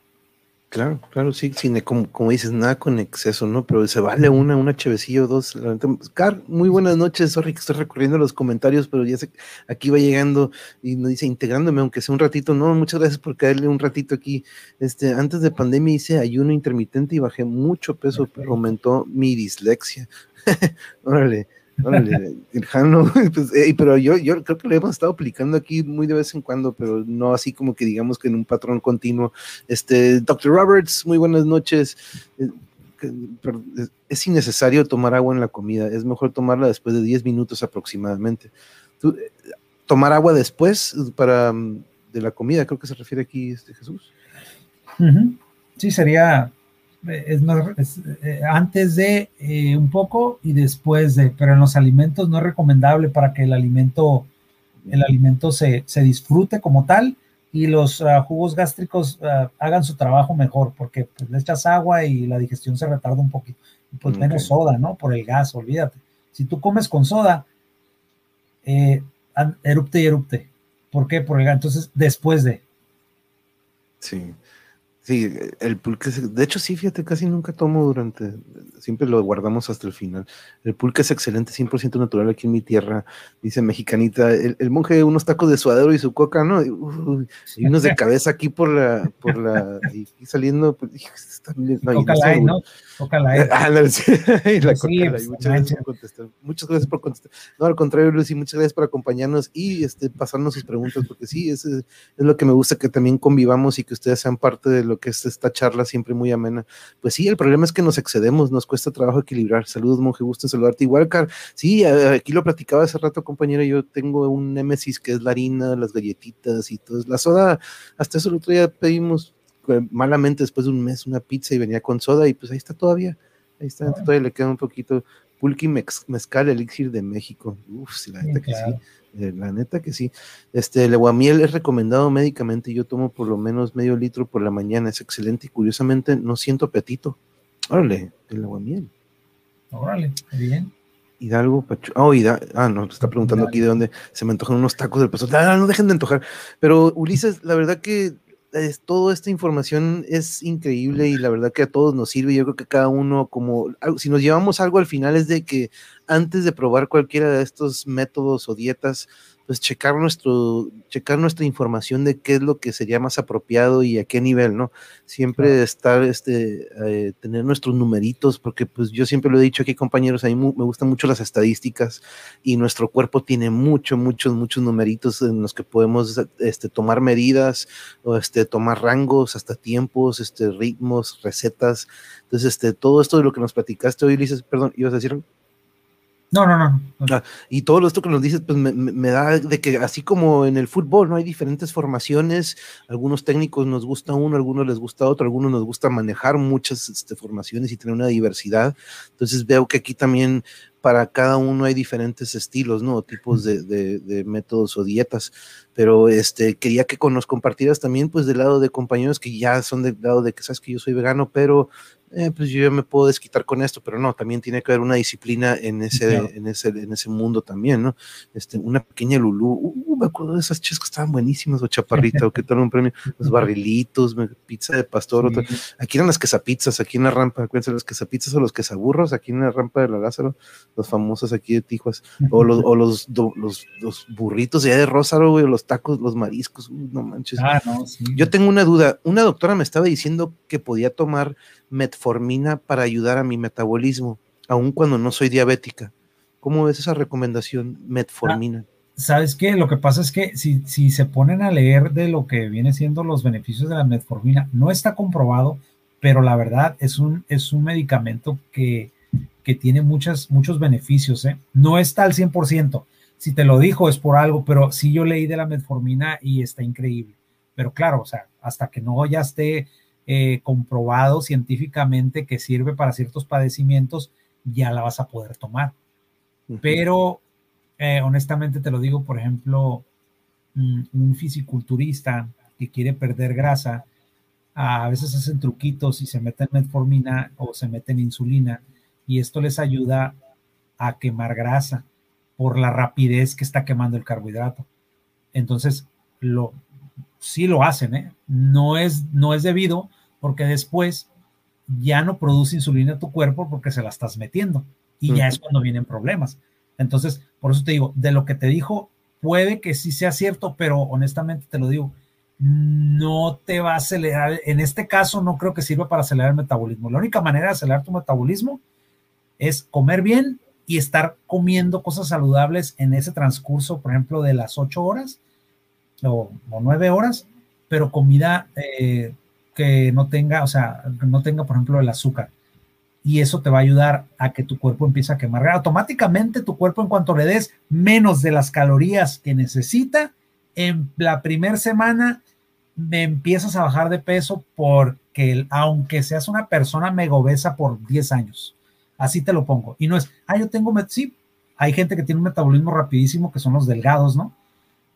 Claro, claro, sí, sin, como, como, dices, nada con exceso, ¿no? Pero se vale una, una chevecilla o dos. Car, muy buenas noches, sorry que estoy recorriendo los comentarios, pero ya sé, aquí va llegando y nos dice, integrándome, aunque sea un ratito, no, muchas gracias por caerle un ratito aquí. Este, antes de pandemia hice ayuno intermitente y bajé mucho peso, pero aumentó mi dislexia. Órale. Pues, pero yo, yo creo que lo hemos estado aplicando aquí muy de vez en cuando, pero no así como que digamos que en un patrón continuo. Este, Dr. Roberts, muy buenas noches. Eh, es innecesario tomar agua en la comida, es mejor tomarla después de 10 minutos aproximadamente. Eh, tomar agua después para mm, de la comida, creo que se refiere aquí este Jesús.
Sí, sería es, eh, antes de eh, un poco y después de, pero en los alimentos no es recomendable para que el alimento, el alimento se, se disfrute como tal y los ah, jugos gástricos ah, hagan su trabajo mejor, porque pues, le echas agua y la digestión se retarda un poquito. Pues menos soda, ¿no? Por el gas, olvídate. Si tú comes con soda, eh, erupte y erupte. ¿Por qué? Por el gas. Entonces, después de.
Sí. Sí, el pulque, de hecho sí, fíjate, casi nunca tomo durante, siempre lo guardamos hasta el final. El pulque es excelente, 100% natural aquí en mi tierra, dice mexicanita. El, monje, unos tacos de suadero y su coca, ¿no? Y, unos de cabeza aquí por la, por la, y, saliendo, pues,
no, coca light, ¿no? Coca light.
Ah, y la coca light. Muchas gracias por contestar. Muchas gracias por contestar. No, al contrario, Lucy, muchas gracias por acompañarnos y este, pasarnos sus preguntas, porque sí, es, es lo que me gusta, que también convivamos y que ustedes sean parte de lo que es esta charla siempre muy amena. Pues sí, el problema es que nos excedemos, nos cuesta trabajo equilibrar. Saludos, monje, gusto en saludarte. Igual, Car, sí, aquí lo platicaba hace rato, compañera, yo tengo un némesis que es la harina, las galletitas y todo. La soda, hasta eso el otro día pedimos eh, malamente después de un mes una pizza y venía con soda y pues ahí está todavía. Ahí está, todavía le queda un poquito. Pulqui Mezcal, Elixir de México. Uf, sí, la neta que sí. Eh, la neta que sí. Este, el aguamiel es recomendado médicamente. Yo tomo por lo menos medio litro por la mañana. Es excelente y curiosamente no siento apetito. Órale, el aguamiel.
Órale, bien.
Hidalgo, Pachu. Oh, ah, no, está preguntando aquí de dónde se me antojan unos tacos del paso. Ah, no dejen de antojar. Pero Ulises, la verdad que es, toda esta información es increíble y la verdad que a todos nos sirve. Yo creo que cada uno, como si nos llevamos algo al final, es de que antes de probar cualquiera de estos métodos o dietas, pues checar nuestro, checar nuestra información de qué es lo que sería más apropiado y a qué nivel, ¿no? Siempre estar, este, eh, tener nuestros numeritos, porque pues yo siempre lo he dicho aquí, compañeros, a mí me gustan mucho las estadísticas y nuestro cuerpo tiene mucho, muchos, muchos numeritos en los que podemos este, tomar medidas o este, tomar rangos, hasta tiempos, este, ritmos, recetas. Entonces, este, todo esto de lo que nos platicaste hoy, dices, perdón, ¿ibas a decir
No, no, no.
Ah, y todo esto que nos dices, pues me, da de que así como en el fútbol, ¿no? Hay diferentes formaciones, algunos técnicos nos gusta uno, algunos les gusta otro, algunos nos gusta manejar muchas este, formaciones y tener una diversidad. Entonces veo que aquí también para cada uno hay diferentes estilos, ¿no? Tipos de, métodos o dietas. Pero este, quería que nos compartieras también, pues, del lado de compañeros que ya son del lado de que sabes que yo soy vegano, pero eh, pues yo ya me puedo desquitar con esto, pero no, también tiene que haber una disciplina en ese, en ese, en ese mundo también, ¿no? Este, una pequeña Lulú, uh, me acuerdo de esas chicas que estaban buenísimas, o chaparrita, o que toman un premio, los barrilitos, pizza de pastor, aquí eran las quesapizzas, aquí en la rampa, acuérdense, las quesapizzas o los quesaburros, aquí en la rampa de la Lázaro, los famosos aquí de Tijuas, o los, o los, los, los burritos ya de Rózaro, güey, o los tacos, los mariscos, no manches. Ah, no, Yo tengo una duda, una doctora me estaba diciendo que podía tomar metformina para ayudar a mi metabolismo, aun cuando no soy diabética. ¿Cómo ves esa recomendación, metformina? Ah,
¿Sabes qué? Lo que pasa es que si, si se ponen a leer de lo que viene siendo los beneficios de la metformina, no está comprobado, pero la verdad es un, es un medicamento que, que tiene muchas, muchos beneficios. ¿eh? No está al 100%. Si te lo dijo es por algo, pero sí yo leí de la metformina y está increíble. Pero claro, o sea, hasta que no ya esté eh, comprobado científicamente que sirve para ciertos padecimientos, ya la vas a poder tomar. Pero eh, honestamente te lo digo, por ejemplo, mm, un fisiculturista que quiere perder grasa, a veces hacen truquitos y se meten metformina o se meten insulina y esto les ayuda a quemar grasa por la rapidez que está quemando el carbohidrato. Entonces, lo, sí lo hacen, ¿eh? No es, no es debido porque después ya no produce insulina tu cuerpo porque se la estás metiendo y ya es cuando vienen problemas. Entonces, por eso te digo, de lo que te dijo, puede que sí sea cierto, pero honestamente te lo digo, no te va a acelerar. En este caso, no creo que sirva para acelerar el metabolismo. La única manera de acelerar tu metabolismo es comer bien y estar comiendo cosas saludables en ese transcurso, por ejemplo, de las ocho horas o, nueve horas, pero comida eh, que no tenga, o sea, no tenga, por ejemplo, el azúcar. Y eso te va a ayudar a que tu cuerpo empiece a quemar. Automáticamente tu cuerpo, en cuanto le des menos de las calorías que necesita, en la primera semana me empiezas a bajar de peso porque aunque seas una persona mega obesa por 10 años, así te lo pongo. Y no es, ah, yo tengo, sí, hay gente que tiene un metabolismo rapidísimo, que son los delgados, ¿no?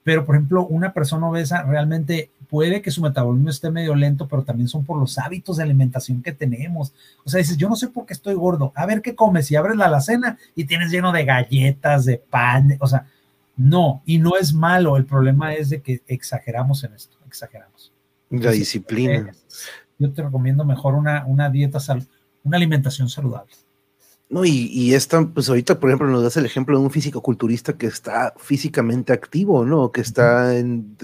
Pero, por ejemplo, una persona obesa realmente puede que su metabolismo esté medio lento, pero también son por los hábitos de alimentación que tenemos. O sea, dices, yo no sé por qué estoy gordo. A ver qué comes. Y abres la alacena y tienes lleno de galletas, de pan. o sea, no. Y no es malo. El problema es de que exageramos en esto. Exageramos.
La disciplina.
yo te recomiendo mejor una, una dieta, una alimentación saludable.
No, y, y esta, pues ahorita, por ejemplo, nos das el ejemplo de un físico culturista que está físicamente activo, ¿no? Que está en.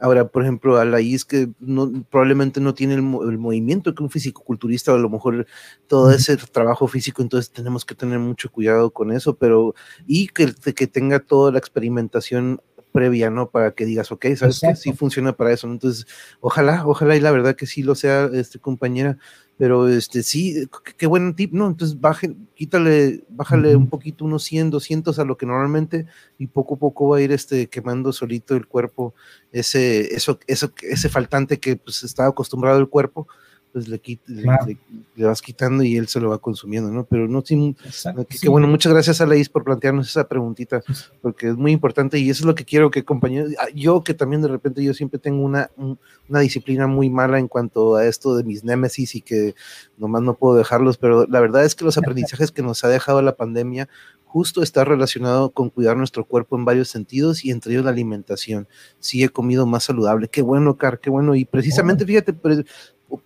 Ahora, por ejemplo, Alaís, que no, probablemente no tiene el, movimiento que un físico culturista, o a lo mejor todo ese trabajo físico, entonces tenemos que tener mucho cuidado con eso, pero. Y que, que tenga toda la experimentación previa, ¿no? Para que digas, ok, sabes que sí funciona para eso, Entonces, ojalá, ojalá, y la verdad que sí lo sea, este compañera pero este sí, qué buen tip, ¿no? Entonces baje, quítale, bájale un poquito, unos 100, 200 a lo que normalmente y poco a poco va a ir este quemando solito el cuerpo ese eso eso ese faltante que pues estaba acostumbrado el cuerpo pues le, le, vas quitando y él se lo va consumiendo, ¿no? Pero no, sin, que, bueno, muchas gracias a Laís por plantearnos esa preguntita, porque es muy importante y eso es lo que quiero que compañeros, ah, yo que también de repente yo siempre tengo una, una disciplina muy mala en cuanto a esto de mis némesis y que nomás no puedo dejarlos, pero la verdad es que los aprendizajes que nos ha dejado la pandemia justo está relacionado con cuidar nuestro cuerpo en varios sentidos y entre ellos la alimentación. Sí he comido más saludable, qué bueno, Car, qué bueno. Y precisamente, fíjate,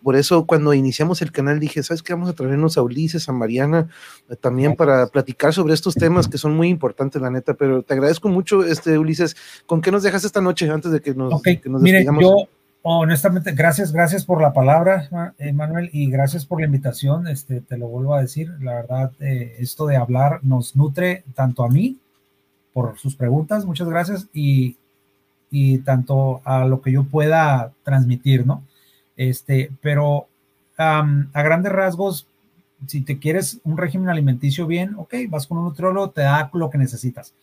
por eso cuando iniciamos el canal dije, ¿sabes qué? Vamos a traernos a Ulises, a Mariana, eh, también para platicar sobre estos temas que son muy importantes, la neta, pero te agradezco mucho, este Ulises. ¿Con qué nos dejas esta noche antes de que nos, que
nos yo honestamente, gracias, gracias por la palabra, Manuel, y gracias por la invitación, este, te lo vuelvo a decir, la verdad, eh, esto de hablar nos nutre tanto a mí por sus preguntas, muchas gracias, y, y tanto a lo que yo pueda transmitir, ¿no? Este, pero a grandes rasgos, si te quieres un régimen alimenticio bien, ok, vas con un nutriólogo, te da lo que necesitas.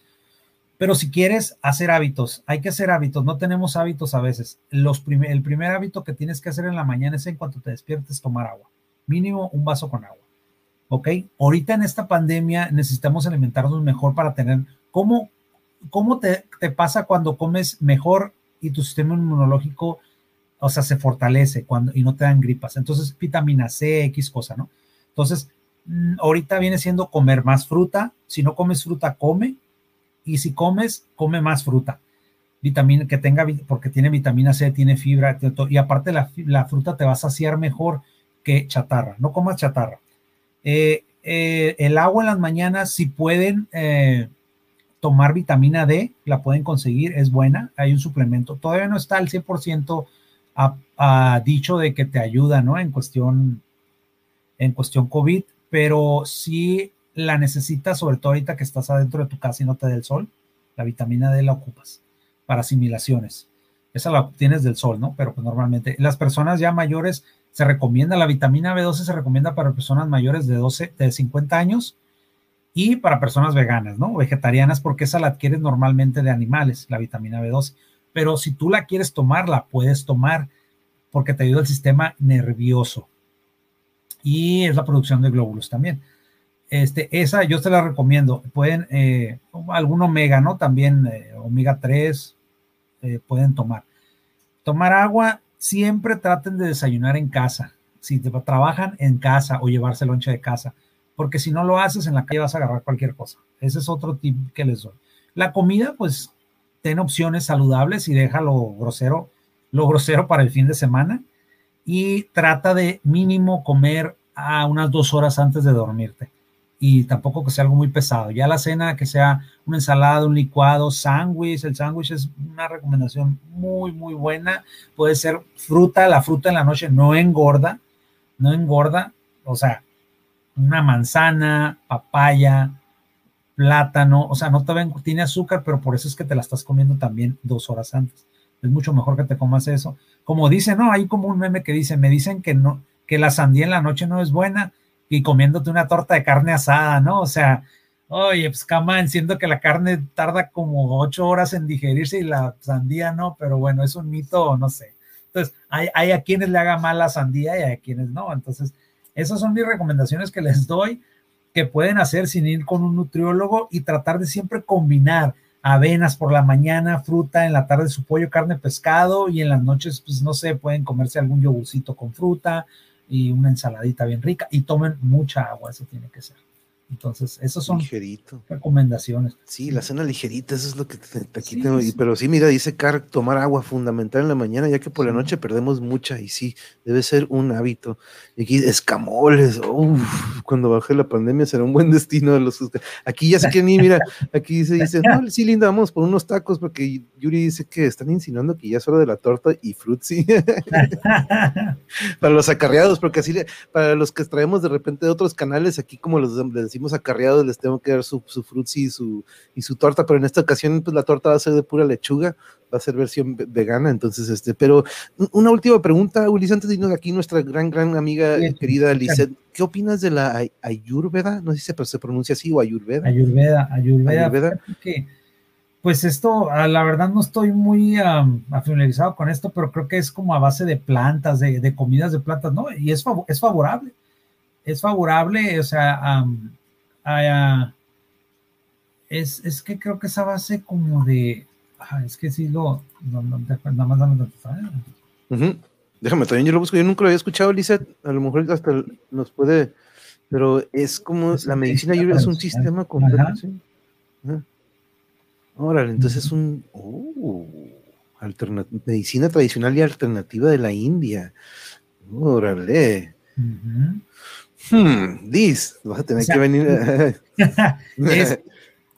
Pero si quieres hacer hábitos, hay que hacer hábitos, no tenemos hábitos a veces. Los el primer hábito que tienes que hacer en la mañana es en cuanto te despiertes tomar agua, mínimo un vaso con agua. ¿Ok? Ahorita en esta pandemia necesitamos alimentarnos mejor para tener, ¿cómo, cómo te, te pasa cuando comes mejor y tu sistema inmunológico, o sea, se fortalece cuando, y no te dan gripas. Entonces, vitamina C, X cosa, ¿no? Entonces, mm, ahorita viene siendo comer más fruta. Si no comes fruta, come. Y si comes, come más fruta. Vitamina que tenga, porque tiene vitamina C, tiene fibra, y aparte la, fruta te va a saciar mejor que chatarra. No comas chatarra. Eh, eh, el agua en las mañanas, si pueden eh, tomar vitamina D, la pueden conseguir, es buena, hay un suplemento. Todavía no está al 100% a, dicho de que te ayuda, ¿no? En cuestión, en cuestión COVID, pero si la necesitas, sobre todo ahorita que estás adentro de tu casa y no te da el sol, la vitamina D la ocupas para asimilaciones. Esa la obtienes del sol, ¿no? Pero pues normalmente las personas ya mayores se recomienda, la vitamina B12 se recomienda para personas mayores de 12, de 50 años y para personas veganas, ¿no? Vegetarianas, porque esa la adquieres normalmente de animales, la vitamina B12. Pero si tú la quieres tomar, la puedes tomar porque te ayuda el sistema nervioso. Y es la producción de glóbulos también. Este, esa yo te la recomiendo. Pueden, eh, algún omega, ¿no? También eh, omega 3 eh, pueden tomar. Tomar agua, siempre traten de desayunar en casa. Si trabajan en casa o llevarse lonche de casa, porque si no lo haces en la calle vas a agarrar cualquier cosa. Ese es otro tip que les doy. La comida, pues, ten opciones saludables y deja lo grosero, lo grosero para el fin de semana y trata de mínimo comer a unas dos horas antes de dormirte y tampoco que sea algo muy pesado. Ya la cena, que sea una ensalada, un licuado, sándwich. El sándwich es una recomendación muy, muy buena. Puede ser fruta, la fruta en la noche no engorda, no engorda. O sea, una manzana, papaya, plátano, o sea, no te ven, tiene azúcar, pero por eso es que te la estás comiendo también dos horas antes. Es mucho mejor que te comas eso. Como dice, no, hay como un meme que dice, me dicen que no, que la sandía en la noche no es buena y comiéndote una torta de carne asada, ¿no? O sea, oye, pues cama, siento que la carne tarda como ocho horas en digerirse y la sandía no, pero bueno, es un mito, no sé. Entonces, hay, hay a quienes le haga mal la sandía y a quienes no. Entonces, esas son mis recomendaciones que les doy, que pueden hacer sin ir con un nutriólogo y tratar de siempre combinar avenas por la mañana, fruta, en la tarde su pollo, carne, pescado y en las noches, pues no sé, pueden comerse algún yogurcito con fruta, y una ensaladita bien rica y tomen mucha agua, eso tiene que ser. Entonces, esas son recomendaciones.
Sí, la cena ligerita, eso es lo que te, aquí tengo. Pero sí, mira, dice Car, tomar agua fundamental en la mañana, ya que por la noche perdemos mucha, y sí, debe ser un hábito. Y aquí, escamoles, cuando baje la pandemia será un buen destino de los. Aquí ya sé que ni, mira, aquí se dice, no, sí, linda, vamos por unos tacos, porque Yuri dice que están insinuando que ya es hora de la torta y frutzi. para los acarreados, porque así, para los que traemos de repente de otros canales, aquí como los decimos acarreados, les tengo que dar su, su y su, y su torta, pero en esta ocasión, pues la torta va a ser de pura lechuga, va a ser versión vegana, entonces, este, pero una última pregunta, Ulises, antes de irnos aquí, nuestra gran, gran amiga querida Lizeth, ¿qué opinas de la Ayurveda? No sé si se, pronuncia así o Ayurveda.
Ayurveda, Ayurveda. pues esto, ah, la verdad no estoy muy familiarizado con esto, pero creo que es como a base de plantas, de, de comidas de plantas, ¿no? Y es, es favorable. Es favorable, o sea, es, es, que creo que esa base como de, es que sí lo, nada más dame
Déjame, también yo lo busco, yo nunca lo había escuchado, Lizeth, a lo mejor hasta nos puede, pero es como la medicina ayurveda es un sistema completo, ¿sí? Órale, entonces es un, oh, medicina tradicional y alternativa de la India. Órale. Hmm, vas a tener que venir.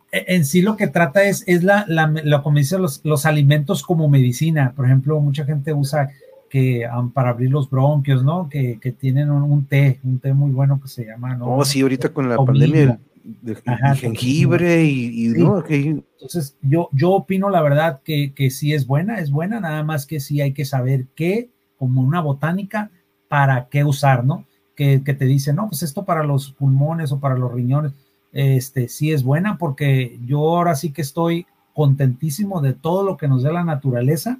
E, en sí lo que trata es, es la, la, como dice, los, los, alimentos como medicina. Por ejemplo, mucha gente usa que um, para abrir los bronquios, ¿no? Que, que tienen un, té, un té muy bueno que se llama, ¿no?
Oh, sí, ahorita con la pandemia de, jengibre y, ¿no?
Entonces, yo, yo opino la verdad que, que sí es buena, es buena, nada más que sí hay que saber qué, como una botánica, para qué usar, ¿no? Que, te dice, no, pues esto para los pulmones o para los riñones, este, sí es buena porque yo ahora sí que estoy contentísimo de todo lo que nos da la naturaleza,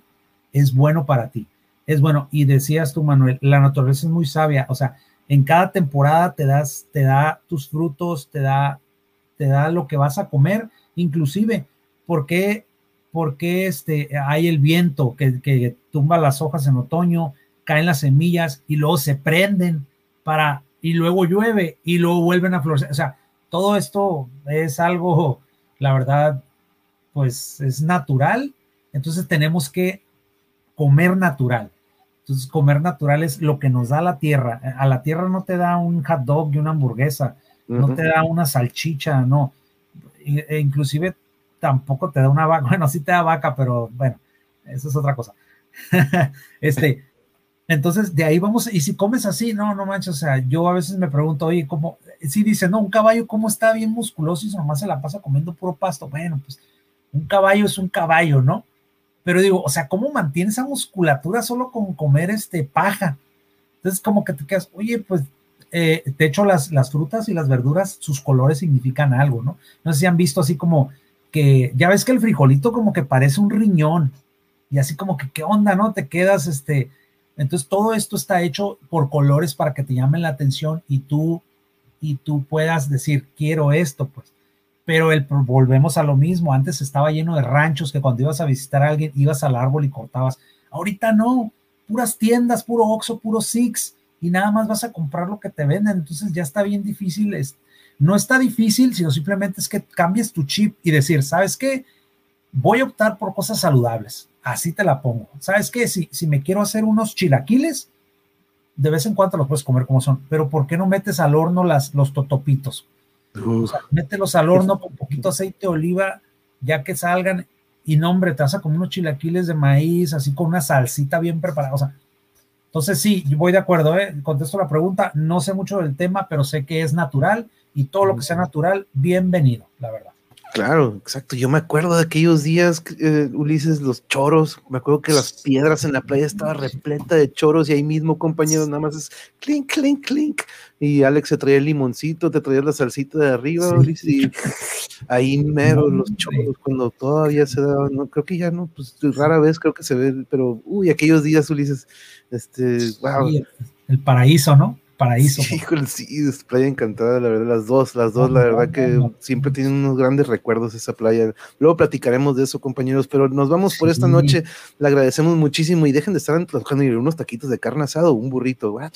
es bueno para ti. Es bueno, y decías tú, Manuel, la naturaleza es muy sabia, o sea, en cada temporada te das, te da tus frutos, te da, te da lo que vas a comer, inclusive, ¿por qué, por qué este, hay el viento que, que tumba las hojas en otoño, caen las semillas y luego se prenden para, y luego llueve y luego vuelven a florecer. O sea, todo esto es algo, la verdad, pues es natural. Entonces tenemos que comer natural. Entonces, comer natural es lo que nos da la tierra. A la tierra no te da un hot dog y una hamburguesa, no te da una salchicha, no. E inclusive tampoco te da una vaca. Bueno, sí te da vaca, pero bueno, eso es otra cosa. este, entonces de ahí vamos, y si comes así, no, no manches, o sea, yo a veces me pregunto, oye, ¿cómo? Si dice, no, un caballo, ¿cómo está bien musculoso y nomás se la pasa comiendo puro pasto? Bueno, pues un caballo es un caballo, ¿no? Pero digo, o sea, ¿cómo mantiene esa musculatura solo con comer este paja? Entonces, como que te quedas, oye, pues, eh, de hecho, las, las frutas y las verduras, sus colores significan algo, ¿no? No sé si han visto así como que, ya ves que el frijolito como que parece un riñón, y así como que, ¿qué onda, no? Te quedas, este, entonces todo esto está hecho por colores para que te llamen la atención y tú, y tú puedas decir, quiero esto, pues pero el, volvemos a lo mismo. Antes estaba lleno de ranchos que cuando ibas a visitar a alguien ibas al árbol y cortabas. Ahorita no, puras tiendas, puro Oxxo, puro Six y nada más vas a comprar lo que te venden. Entonces ya está bien difícil. Es, no está difícil, sino simplemente es que cambies tu chip y decir, ¿sabes qué? Voy a optar por cosas saludables. Así te la pongo. ¿Sabes qué? Si, si me quiero hacer unos chilaquiles, de vez en cuando los puedes comer como son, pero ¿por qué no metes al horno las, los totopitos? mételos al horno con poquito aceite de oliva, ya que salgan. Y no, hombre, te vas a comer unos chilaquiles de maíz, así con una salsita bien preparada. O sea, entonces sí, voy de acuerdo, ¿eh? contesto la pregunta. No sé mucho del tema, pero sé que es natural y todo lo que sea natural, bienvenido, la verdad.
Claro, exacto. Yo me acuerdo de aquellos días, eh, Ulises, los choros. Me acuerdo que las piedras en la playa estaba repleta de choros y ahí mismo, compañeros, nada más es clink, clink, clink. Y Alex se traía el limoncito, te traía la salsita de arriba, Ulises, y ahí mero los choros, cuando todavía se daban, no, creo que ya no, pues rara vez creo que se ve, pero uy, aquellos días, Ulises, este, wow.
el paraíso, ¿no? Paraíso.
Sí, sí, es playa encantada, la verdad, las dos, las dos, la verdad que siempre tienen unos grandes recuerdos esa playa. Luego platicaremos de eso, compañeros, pero nos vamos por esta noche, le agradecemos muchísimo y dejen de estar y unos taquitos de carne asado, un burrito, ah,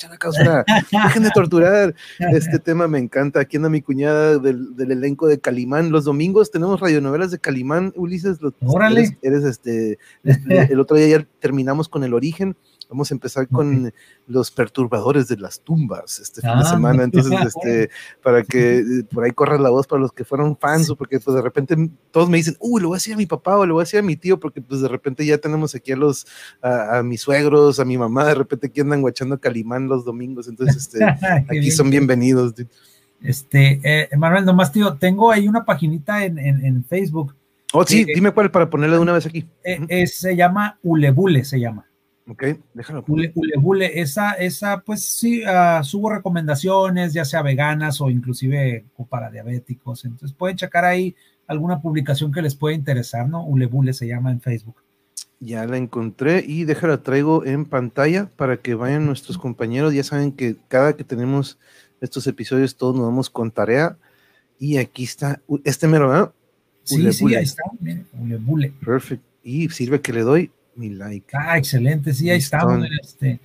dejen de torturar, este tema me encanta, aquí anda mi cuñada del, elenco de Calimán, los domingos tenemos radionovelas de Calimán, Ulises,
Órale.
Eres, este, este, el otro día ya terminamos con el origen, Vamos a empezar con los perturbadores de las tumbas este fin de ah, semana. Entonces, este, para que eh, por ahí corra la voz para los que fueron fans, o porque pues de repente todos me dicen, uy, lo voy a decir a mi papá o lo voy a decir a mi tío, porque pues de repente ya tenemos aquí a los, a, mis suegros, a mi mamá, de repente aquí andan guachando Calimán los domingos. Entonces, este, aquí son bienvenidos.
Este, eh, Manuel, nomás tío, tengo ahí una paginita en, en, Facebook.
Oh, sí, eh, dime cuál para ponerle de una vez aquí.
se llama Ulebule, se llama.
Ok, déjalo.
Ule, esa, esa, pues sí, uh, subo recomendaciones, ya sea veganas o inclusive para diabéticos. Entonces pueden checar ahí alguna publicación que les pueda interesar, ¿no? Ulebule se llama en Facebook.
Ya la encontré y déjala traigo en pantalla para que vayan nuestros compañeros. Ya saben que cada que tenemos estos episodios todos nos vamos con tarea. Y aquí está, este mero, ¿verdad?
Sí, sí, ahí está, Ulebule.
Perfecto. Y sirve que le doy mi like.
Ah, excelente, sí, ahí estamos. Este.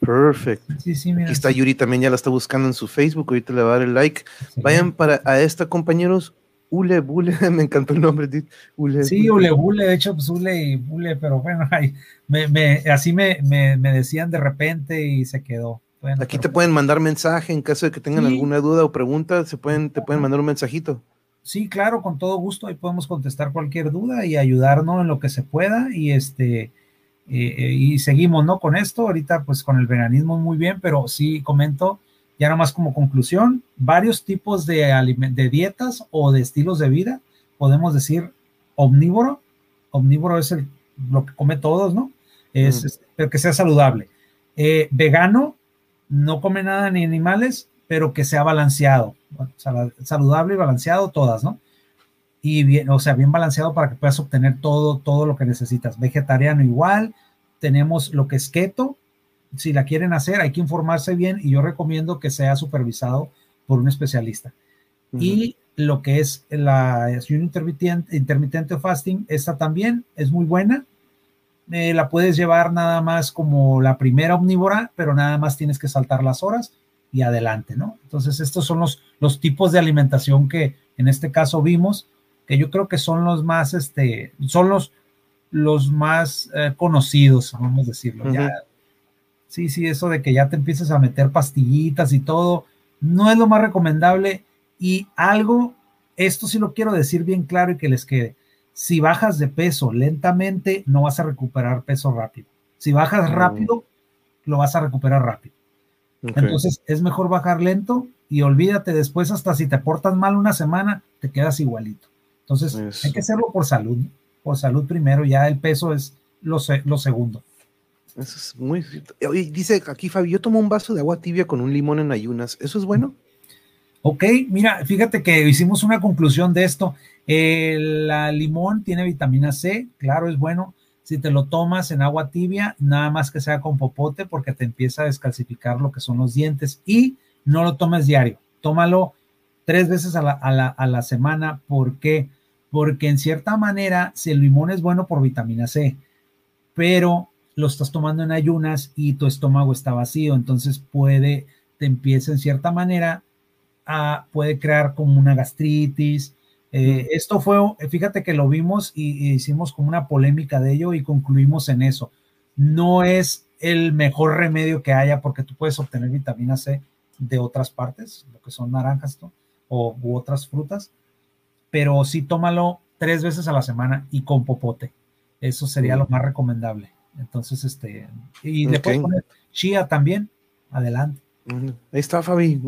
Perfecto. Sí, sí, mira. Aquí está Yuri también, ya la está buscando en su Facebook, ahorita le va a dar el like. Vayan para a esta, compañeros. Ule Bule, me encantó el nombre.
Ule, sí, Ule Bule, de hecho, pues Ule y Bule, pero bueno, me, así me, decían de repente y se quedó.
Aquí te pueden mandar mensaje en caso de que tengan alguna duda o pregunta, se pueden, te pueden mandar un mensajito.
Sí, claro, con todo gusto, ahí podemos contestar cualquier duda y ayudarnos en lo que se pueda y este eh, eh, y seguimos, ¿no? Con esto, ahorita pues con el veganismo muy bien, pero sí comento ya nada más como conclusión, varios tipos de, de dietas o de estilos de vida, podemos decir omnívoro, omnívoro es el, lo que come todos, ¿no? Es, pero que sea saludable. Eh, vegano, no come nada ni animales, pero que sea balanceado, saludable y balanceado todas, ¿no? Y bien, o sea, bien balanceado para que puedas obtener todo, todo lo que necesitas. Vegetariano igual, tenemos lo que es keto, si la quieren hacer hay que informarse bien y yo recomiendo que sea supervisado por un especialista. Y lo que es la ayuno intermitente, intermitente fasting, esta también es muy buena. Eh, la puedes llevar nada más como la primera omnívora, pero nada más tienes que saltar las horas y adelante, ¿no? Entonces, estos son los, los tipos de alimentación que en este caso vimos, que yo creo que son los más, este, son los, los más eh, conocidos, vamos a decirlo. sí, sí, eso de que ya te empieces a meter pastillitas y todo, no es lo más recomendable y algo, esto sí lo quiero decir bien claro y que les quede. Si bajas de peso lentamente, no vas a recuperar peso rápido. Si bajas rápido, lo vas a recuperar rápido. Entonces es mejor bajar lento y olvídate después hasta si te portas mal una semana, te quedas igualito. Entonces hay que hacerlo por salud, por salud primero, ya el peso es lo, lo segundo.
Eso es muy... dice aquí Fabio, yo tomo un vaso de agua tibia con un limón en ayunas, ¿eso es bueno?
Ok, mira, fíjate que hicimos una conclusión de esto. El limón tiene vitamina C, claro, es bueno. Si te lo tomas en agua tibia, nada más que sea con popote, porque te empieza a descalcificar lo que son los dientes. Y no lo tomes diario, tómalo tres veces a la, a semana. ¿Por qué? Porque en cierta manera, si el limón es bueno por vitamina C, pero lo estás tomando en ayunas y tu estómago está vacío, entonces puede, te empieza en cierta manera puede crear como una gastritis. Eh, esto fue, fíjate que lo vimos y, hicimos como una polémica de ello y concluimos en eso. No es el mejor remedio que haya porque tú puedes obtener vitamina C de otras partes, lo que son naranjas o u otras frutas, pero sí tómalo tres veces a la semana y con popote. Eso sería lo más recomendable. Entonces, este, y después poner chía también, adelante.
Ahí está, Fabi.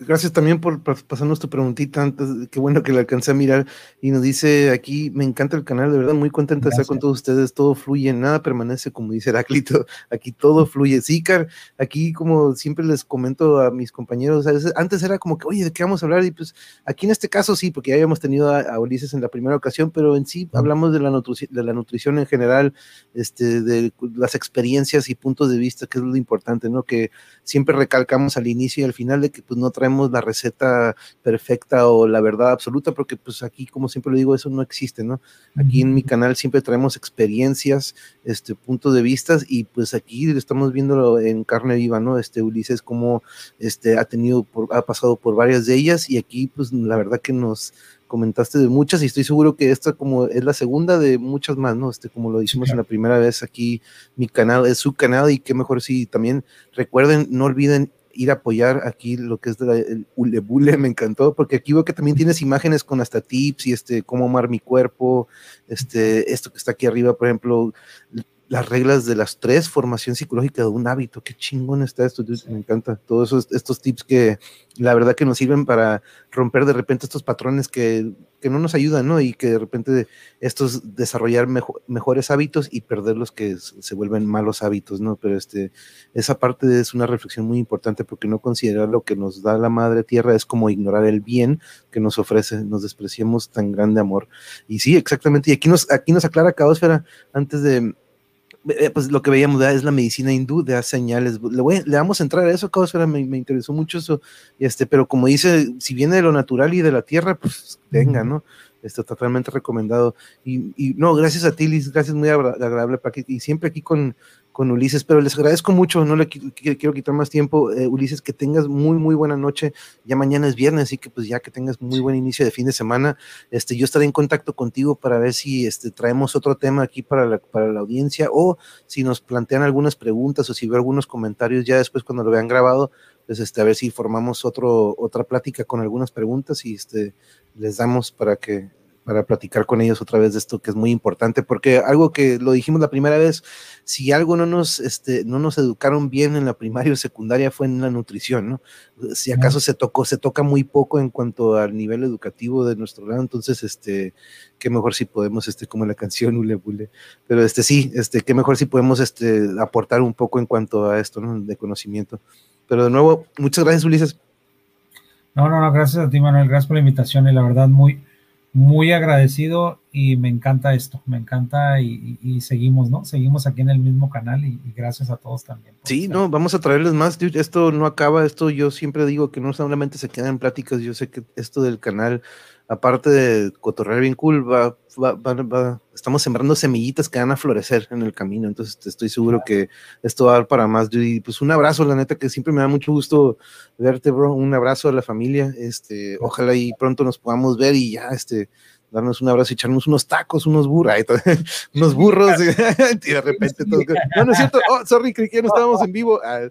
Gracias también por pasarnos tu preguntita antes. Qué bueno que la alcancé a mirar. Y nos dice aquí, me encanta el canal, de verdad, muy contenta de estar con todos ustedes. Todo fluye, nada permanece, como dice Heráclito. Aquí todo fluye. Sí, Car, aquí como siempre les comento a mis compañeros, antes era como que, oye, ¿de qué vamos a hablar? Y pues aquí en este caso sí, porque ya habíamos tenido a, Ulises en la primera ocasión, pero en sí hablamos de la, nutrición, de la nutrición en general, este, de las experiencias y puntos de vista, que es lo importante, ¿no? Que siempre recalcamos al inicio y al final de que pues no traemos la receta perfecta o la verdad absoluta, porque pues aquí, como siempre lo digo, eso no existe, ¿no? Aquí en mi canal siempre traemos experiencias, este, puntos de vista y pues aquí estamos viéndolo en carne viva, ¿no? Este Ulises como este, ha tenido, por, ha pasado por varias de ellas y aquí pues la verdad que nos comentaste de muchas y estoy seguro que esta como es la segunda de muchas más, ¿no? Este, como lo dijimos en la primera vez aquí, mi canal es su canal y qué mejor si también recuerden, no olviden ir a apoyar aquí lo que es el Ulebule, me encantó, porque aquí veo que también tienes imágenes con hasta tips y este, cómo amar mi cuerpo, este, esto que está aquí arriba, por ejemplo, las reglas de las tres, formación psicológica de un hábito, qué chingón está esto, me encanta, todos estos tips que la verdad que nos sirven para romper de repente estos patrones que, que no nos ayudan, ¿no? Y que de repente estos desarrollar mejores hábitos y perder los que se vuelven malos hábitos, ¿no? Pero este, esa parte es una reflexión muy importante porque no considerar lo que nos da la madre tierra es como ignorar el bien que nos ofrece, nos despreciamos tan grande amor. Y sí, exactamente, y aquí nos, aquí nos aclara Caosfera antes de pues lo que veíamos es la medicina hindú de hace señales. Le, le vamos a entrar a eso, Caosfera, me, me, interesó mucho eso, este, pero como dice, si viene de lo natural y de la tierra, pues venga, ¿no? Está totalmente recomendado. Y, y no, gracias a ti, Liz, gracias, muy agradable, y siempre aquí con, con Ulises, pero les agradezco mucho, no le quiero quitar más tiempo, eh, Ulises, que tengas muy, muy buena noche, ya mañana es viernes, así que pues ya que tengas muy buen inicio de fin de semana, este, yo estaré en contacto contigo para ver si este, traemos otro tema aquí para la, para la audiencia o si nos plantean algunas preguntas o si veo algunos comentarios ya después cuando lo vean grabado, pues este, a ver si formamos otro, otra plática con algunas preguntas y este, les damos para que para platicar con ellos otra vez de esto que es muy importante, porque algo que lo dijimos la primera vez, si algo no nos, este, no nos educaron bien en la primaria o secundaria fue en la nutrición, ¿no? Si acaso se tocó, se toca muy poco en cuanto al nivel educativo de nuestro lado, entonces, este, qué mejor si podemos, este, como la canción Ule Bule, pero este, sí, este, qué mejor si podemos, este, aportar un poco en cuanto a esto, ¿no? De conocimiento. Pero de nuevo, muchas gracias, Ulises.
No, no, no, gracias a ti, Manuel, gracias por la invitación y la verdad, muy, muy agradecido y me encanta esto, me encanta y, seguimos, ¿no? Seguimos aquí en el mismo canal y, gracias a todos también.
Sí, no, vamos a traerles más, esto no acaba, esto yo siempre digo que no solamente se quedan en pláticas, yo sé que esto del canal aparte de cotorrear bien cool, estamos sembrando semillitas que van a florecer en el camino. Entonces estoy seguro que esto va a dar para más. Y pues un abrazo, la neta, que siempre me da mucho gusto verte, bro. Un abrazo a la familia. Este, ojalá y pronto nos podamos ver y ya, este, darnos un abrazo y echarnos unos tacos, unos burros, unos burros, y de repente todo. No, no es cierto, oh, sorry, creí que no estábamos en vivo. Ah,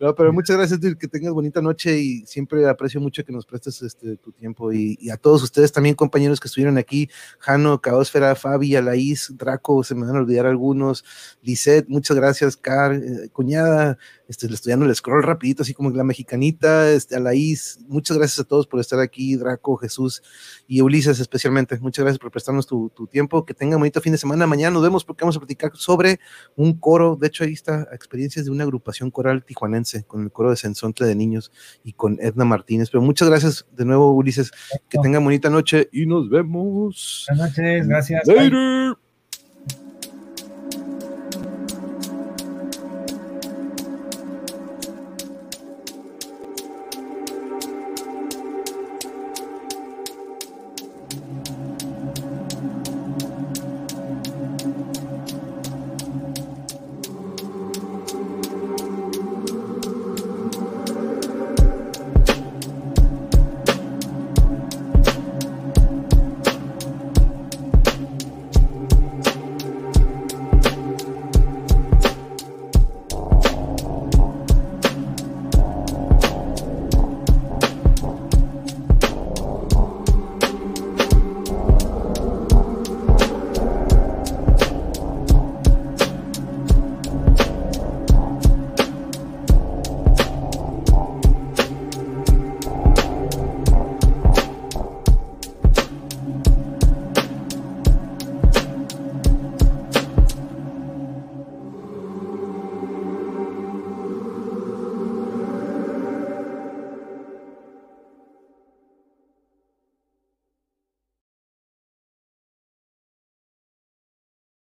no, pero muchas gracias, que tengas bonita noche y siempre aprecio mucho que nos prestes este, tu tiempo y, a todos ustedes también, compañeros que estuvieron aquí, Jano, Caosfera, Fabi, Alaís, Draco, se me van a olvidar algunos, Lisette, muchas gracias, Car, eh, cuñada, este, estudiando el scroll rapidito, así como la mexicanita, este, Alaís, muchas gracias a todos por estar aquí, Draco, Jesús y Ulises especialmente. Muchas gracias por prestarnos tu, tiempo. Que tengan bonito fin de semana. Mañana nos vemos porque vamos a platicar sobre un coro. De hecho, ahí está experiencias de una agrupación coral tijuanense con el coro de Sensontle de niños y con Edna Martínez. Pero muchas gracias de nuevo, Ulises. Que tengan bonita noche y nos vemos.
Buenas noches, gracias.
Later.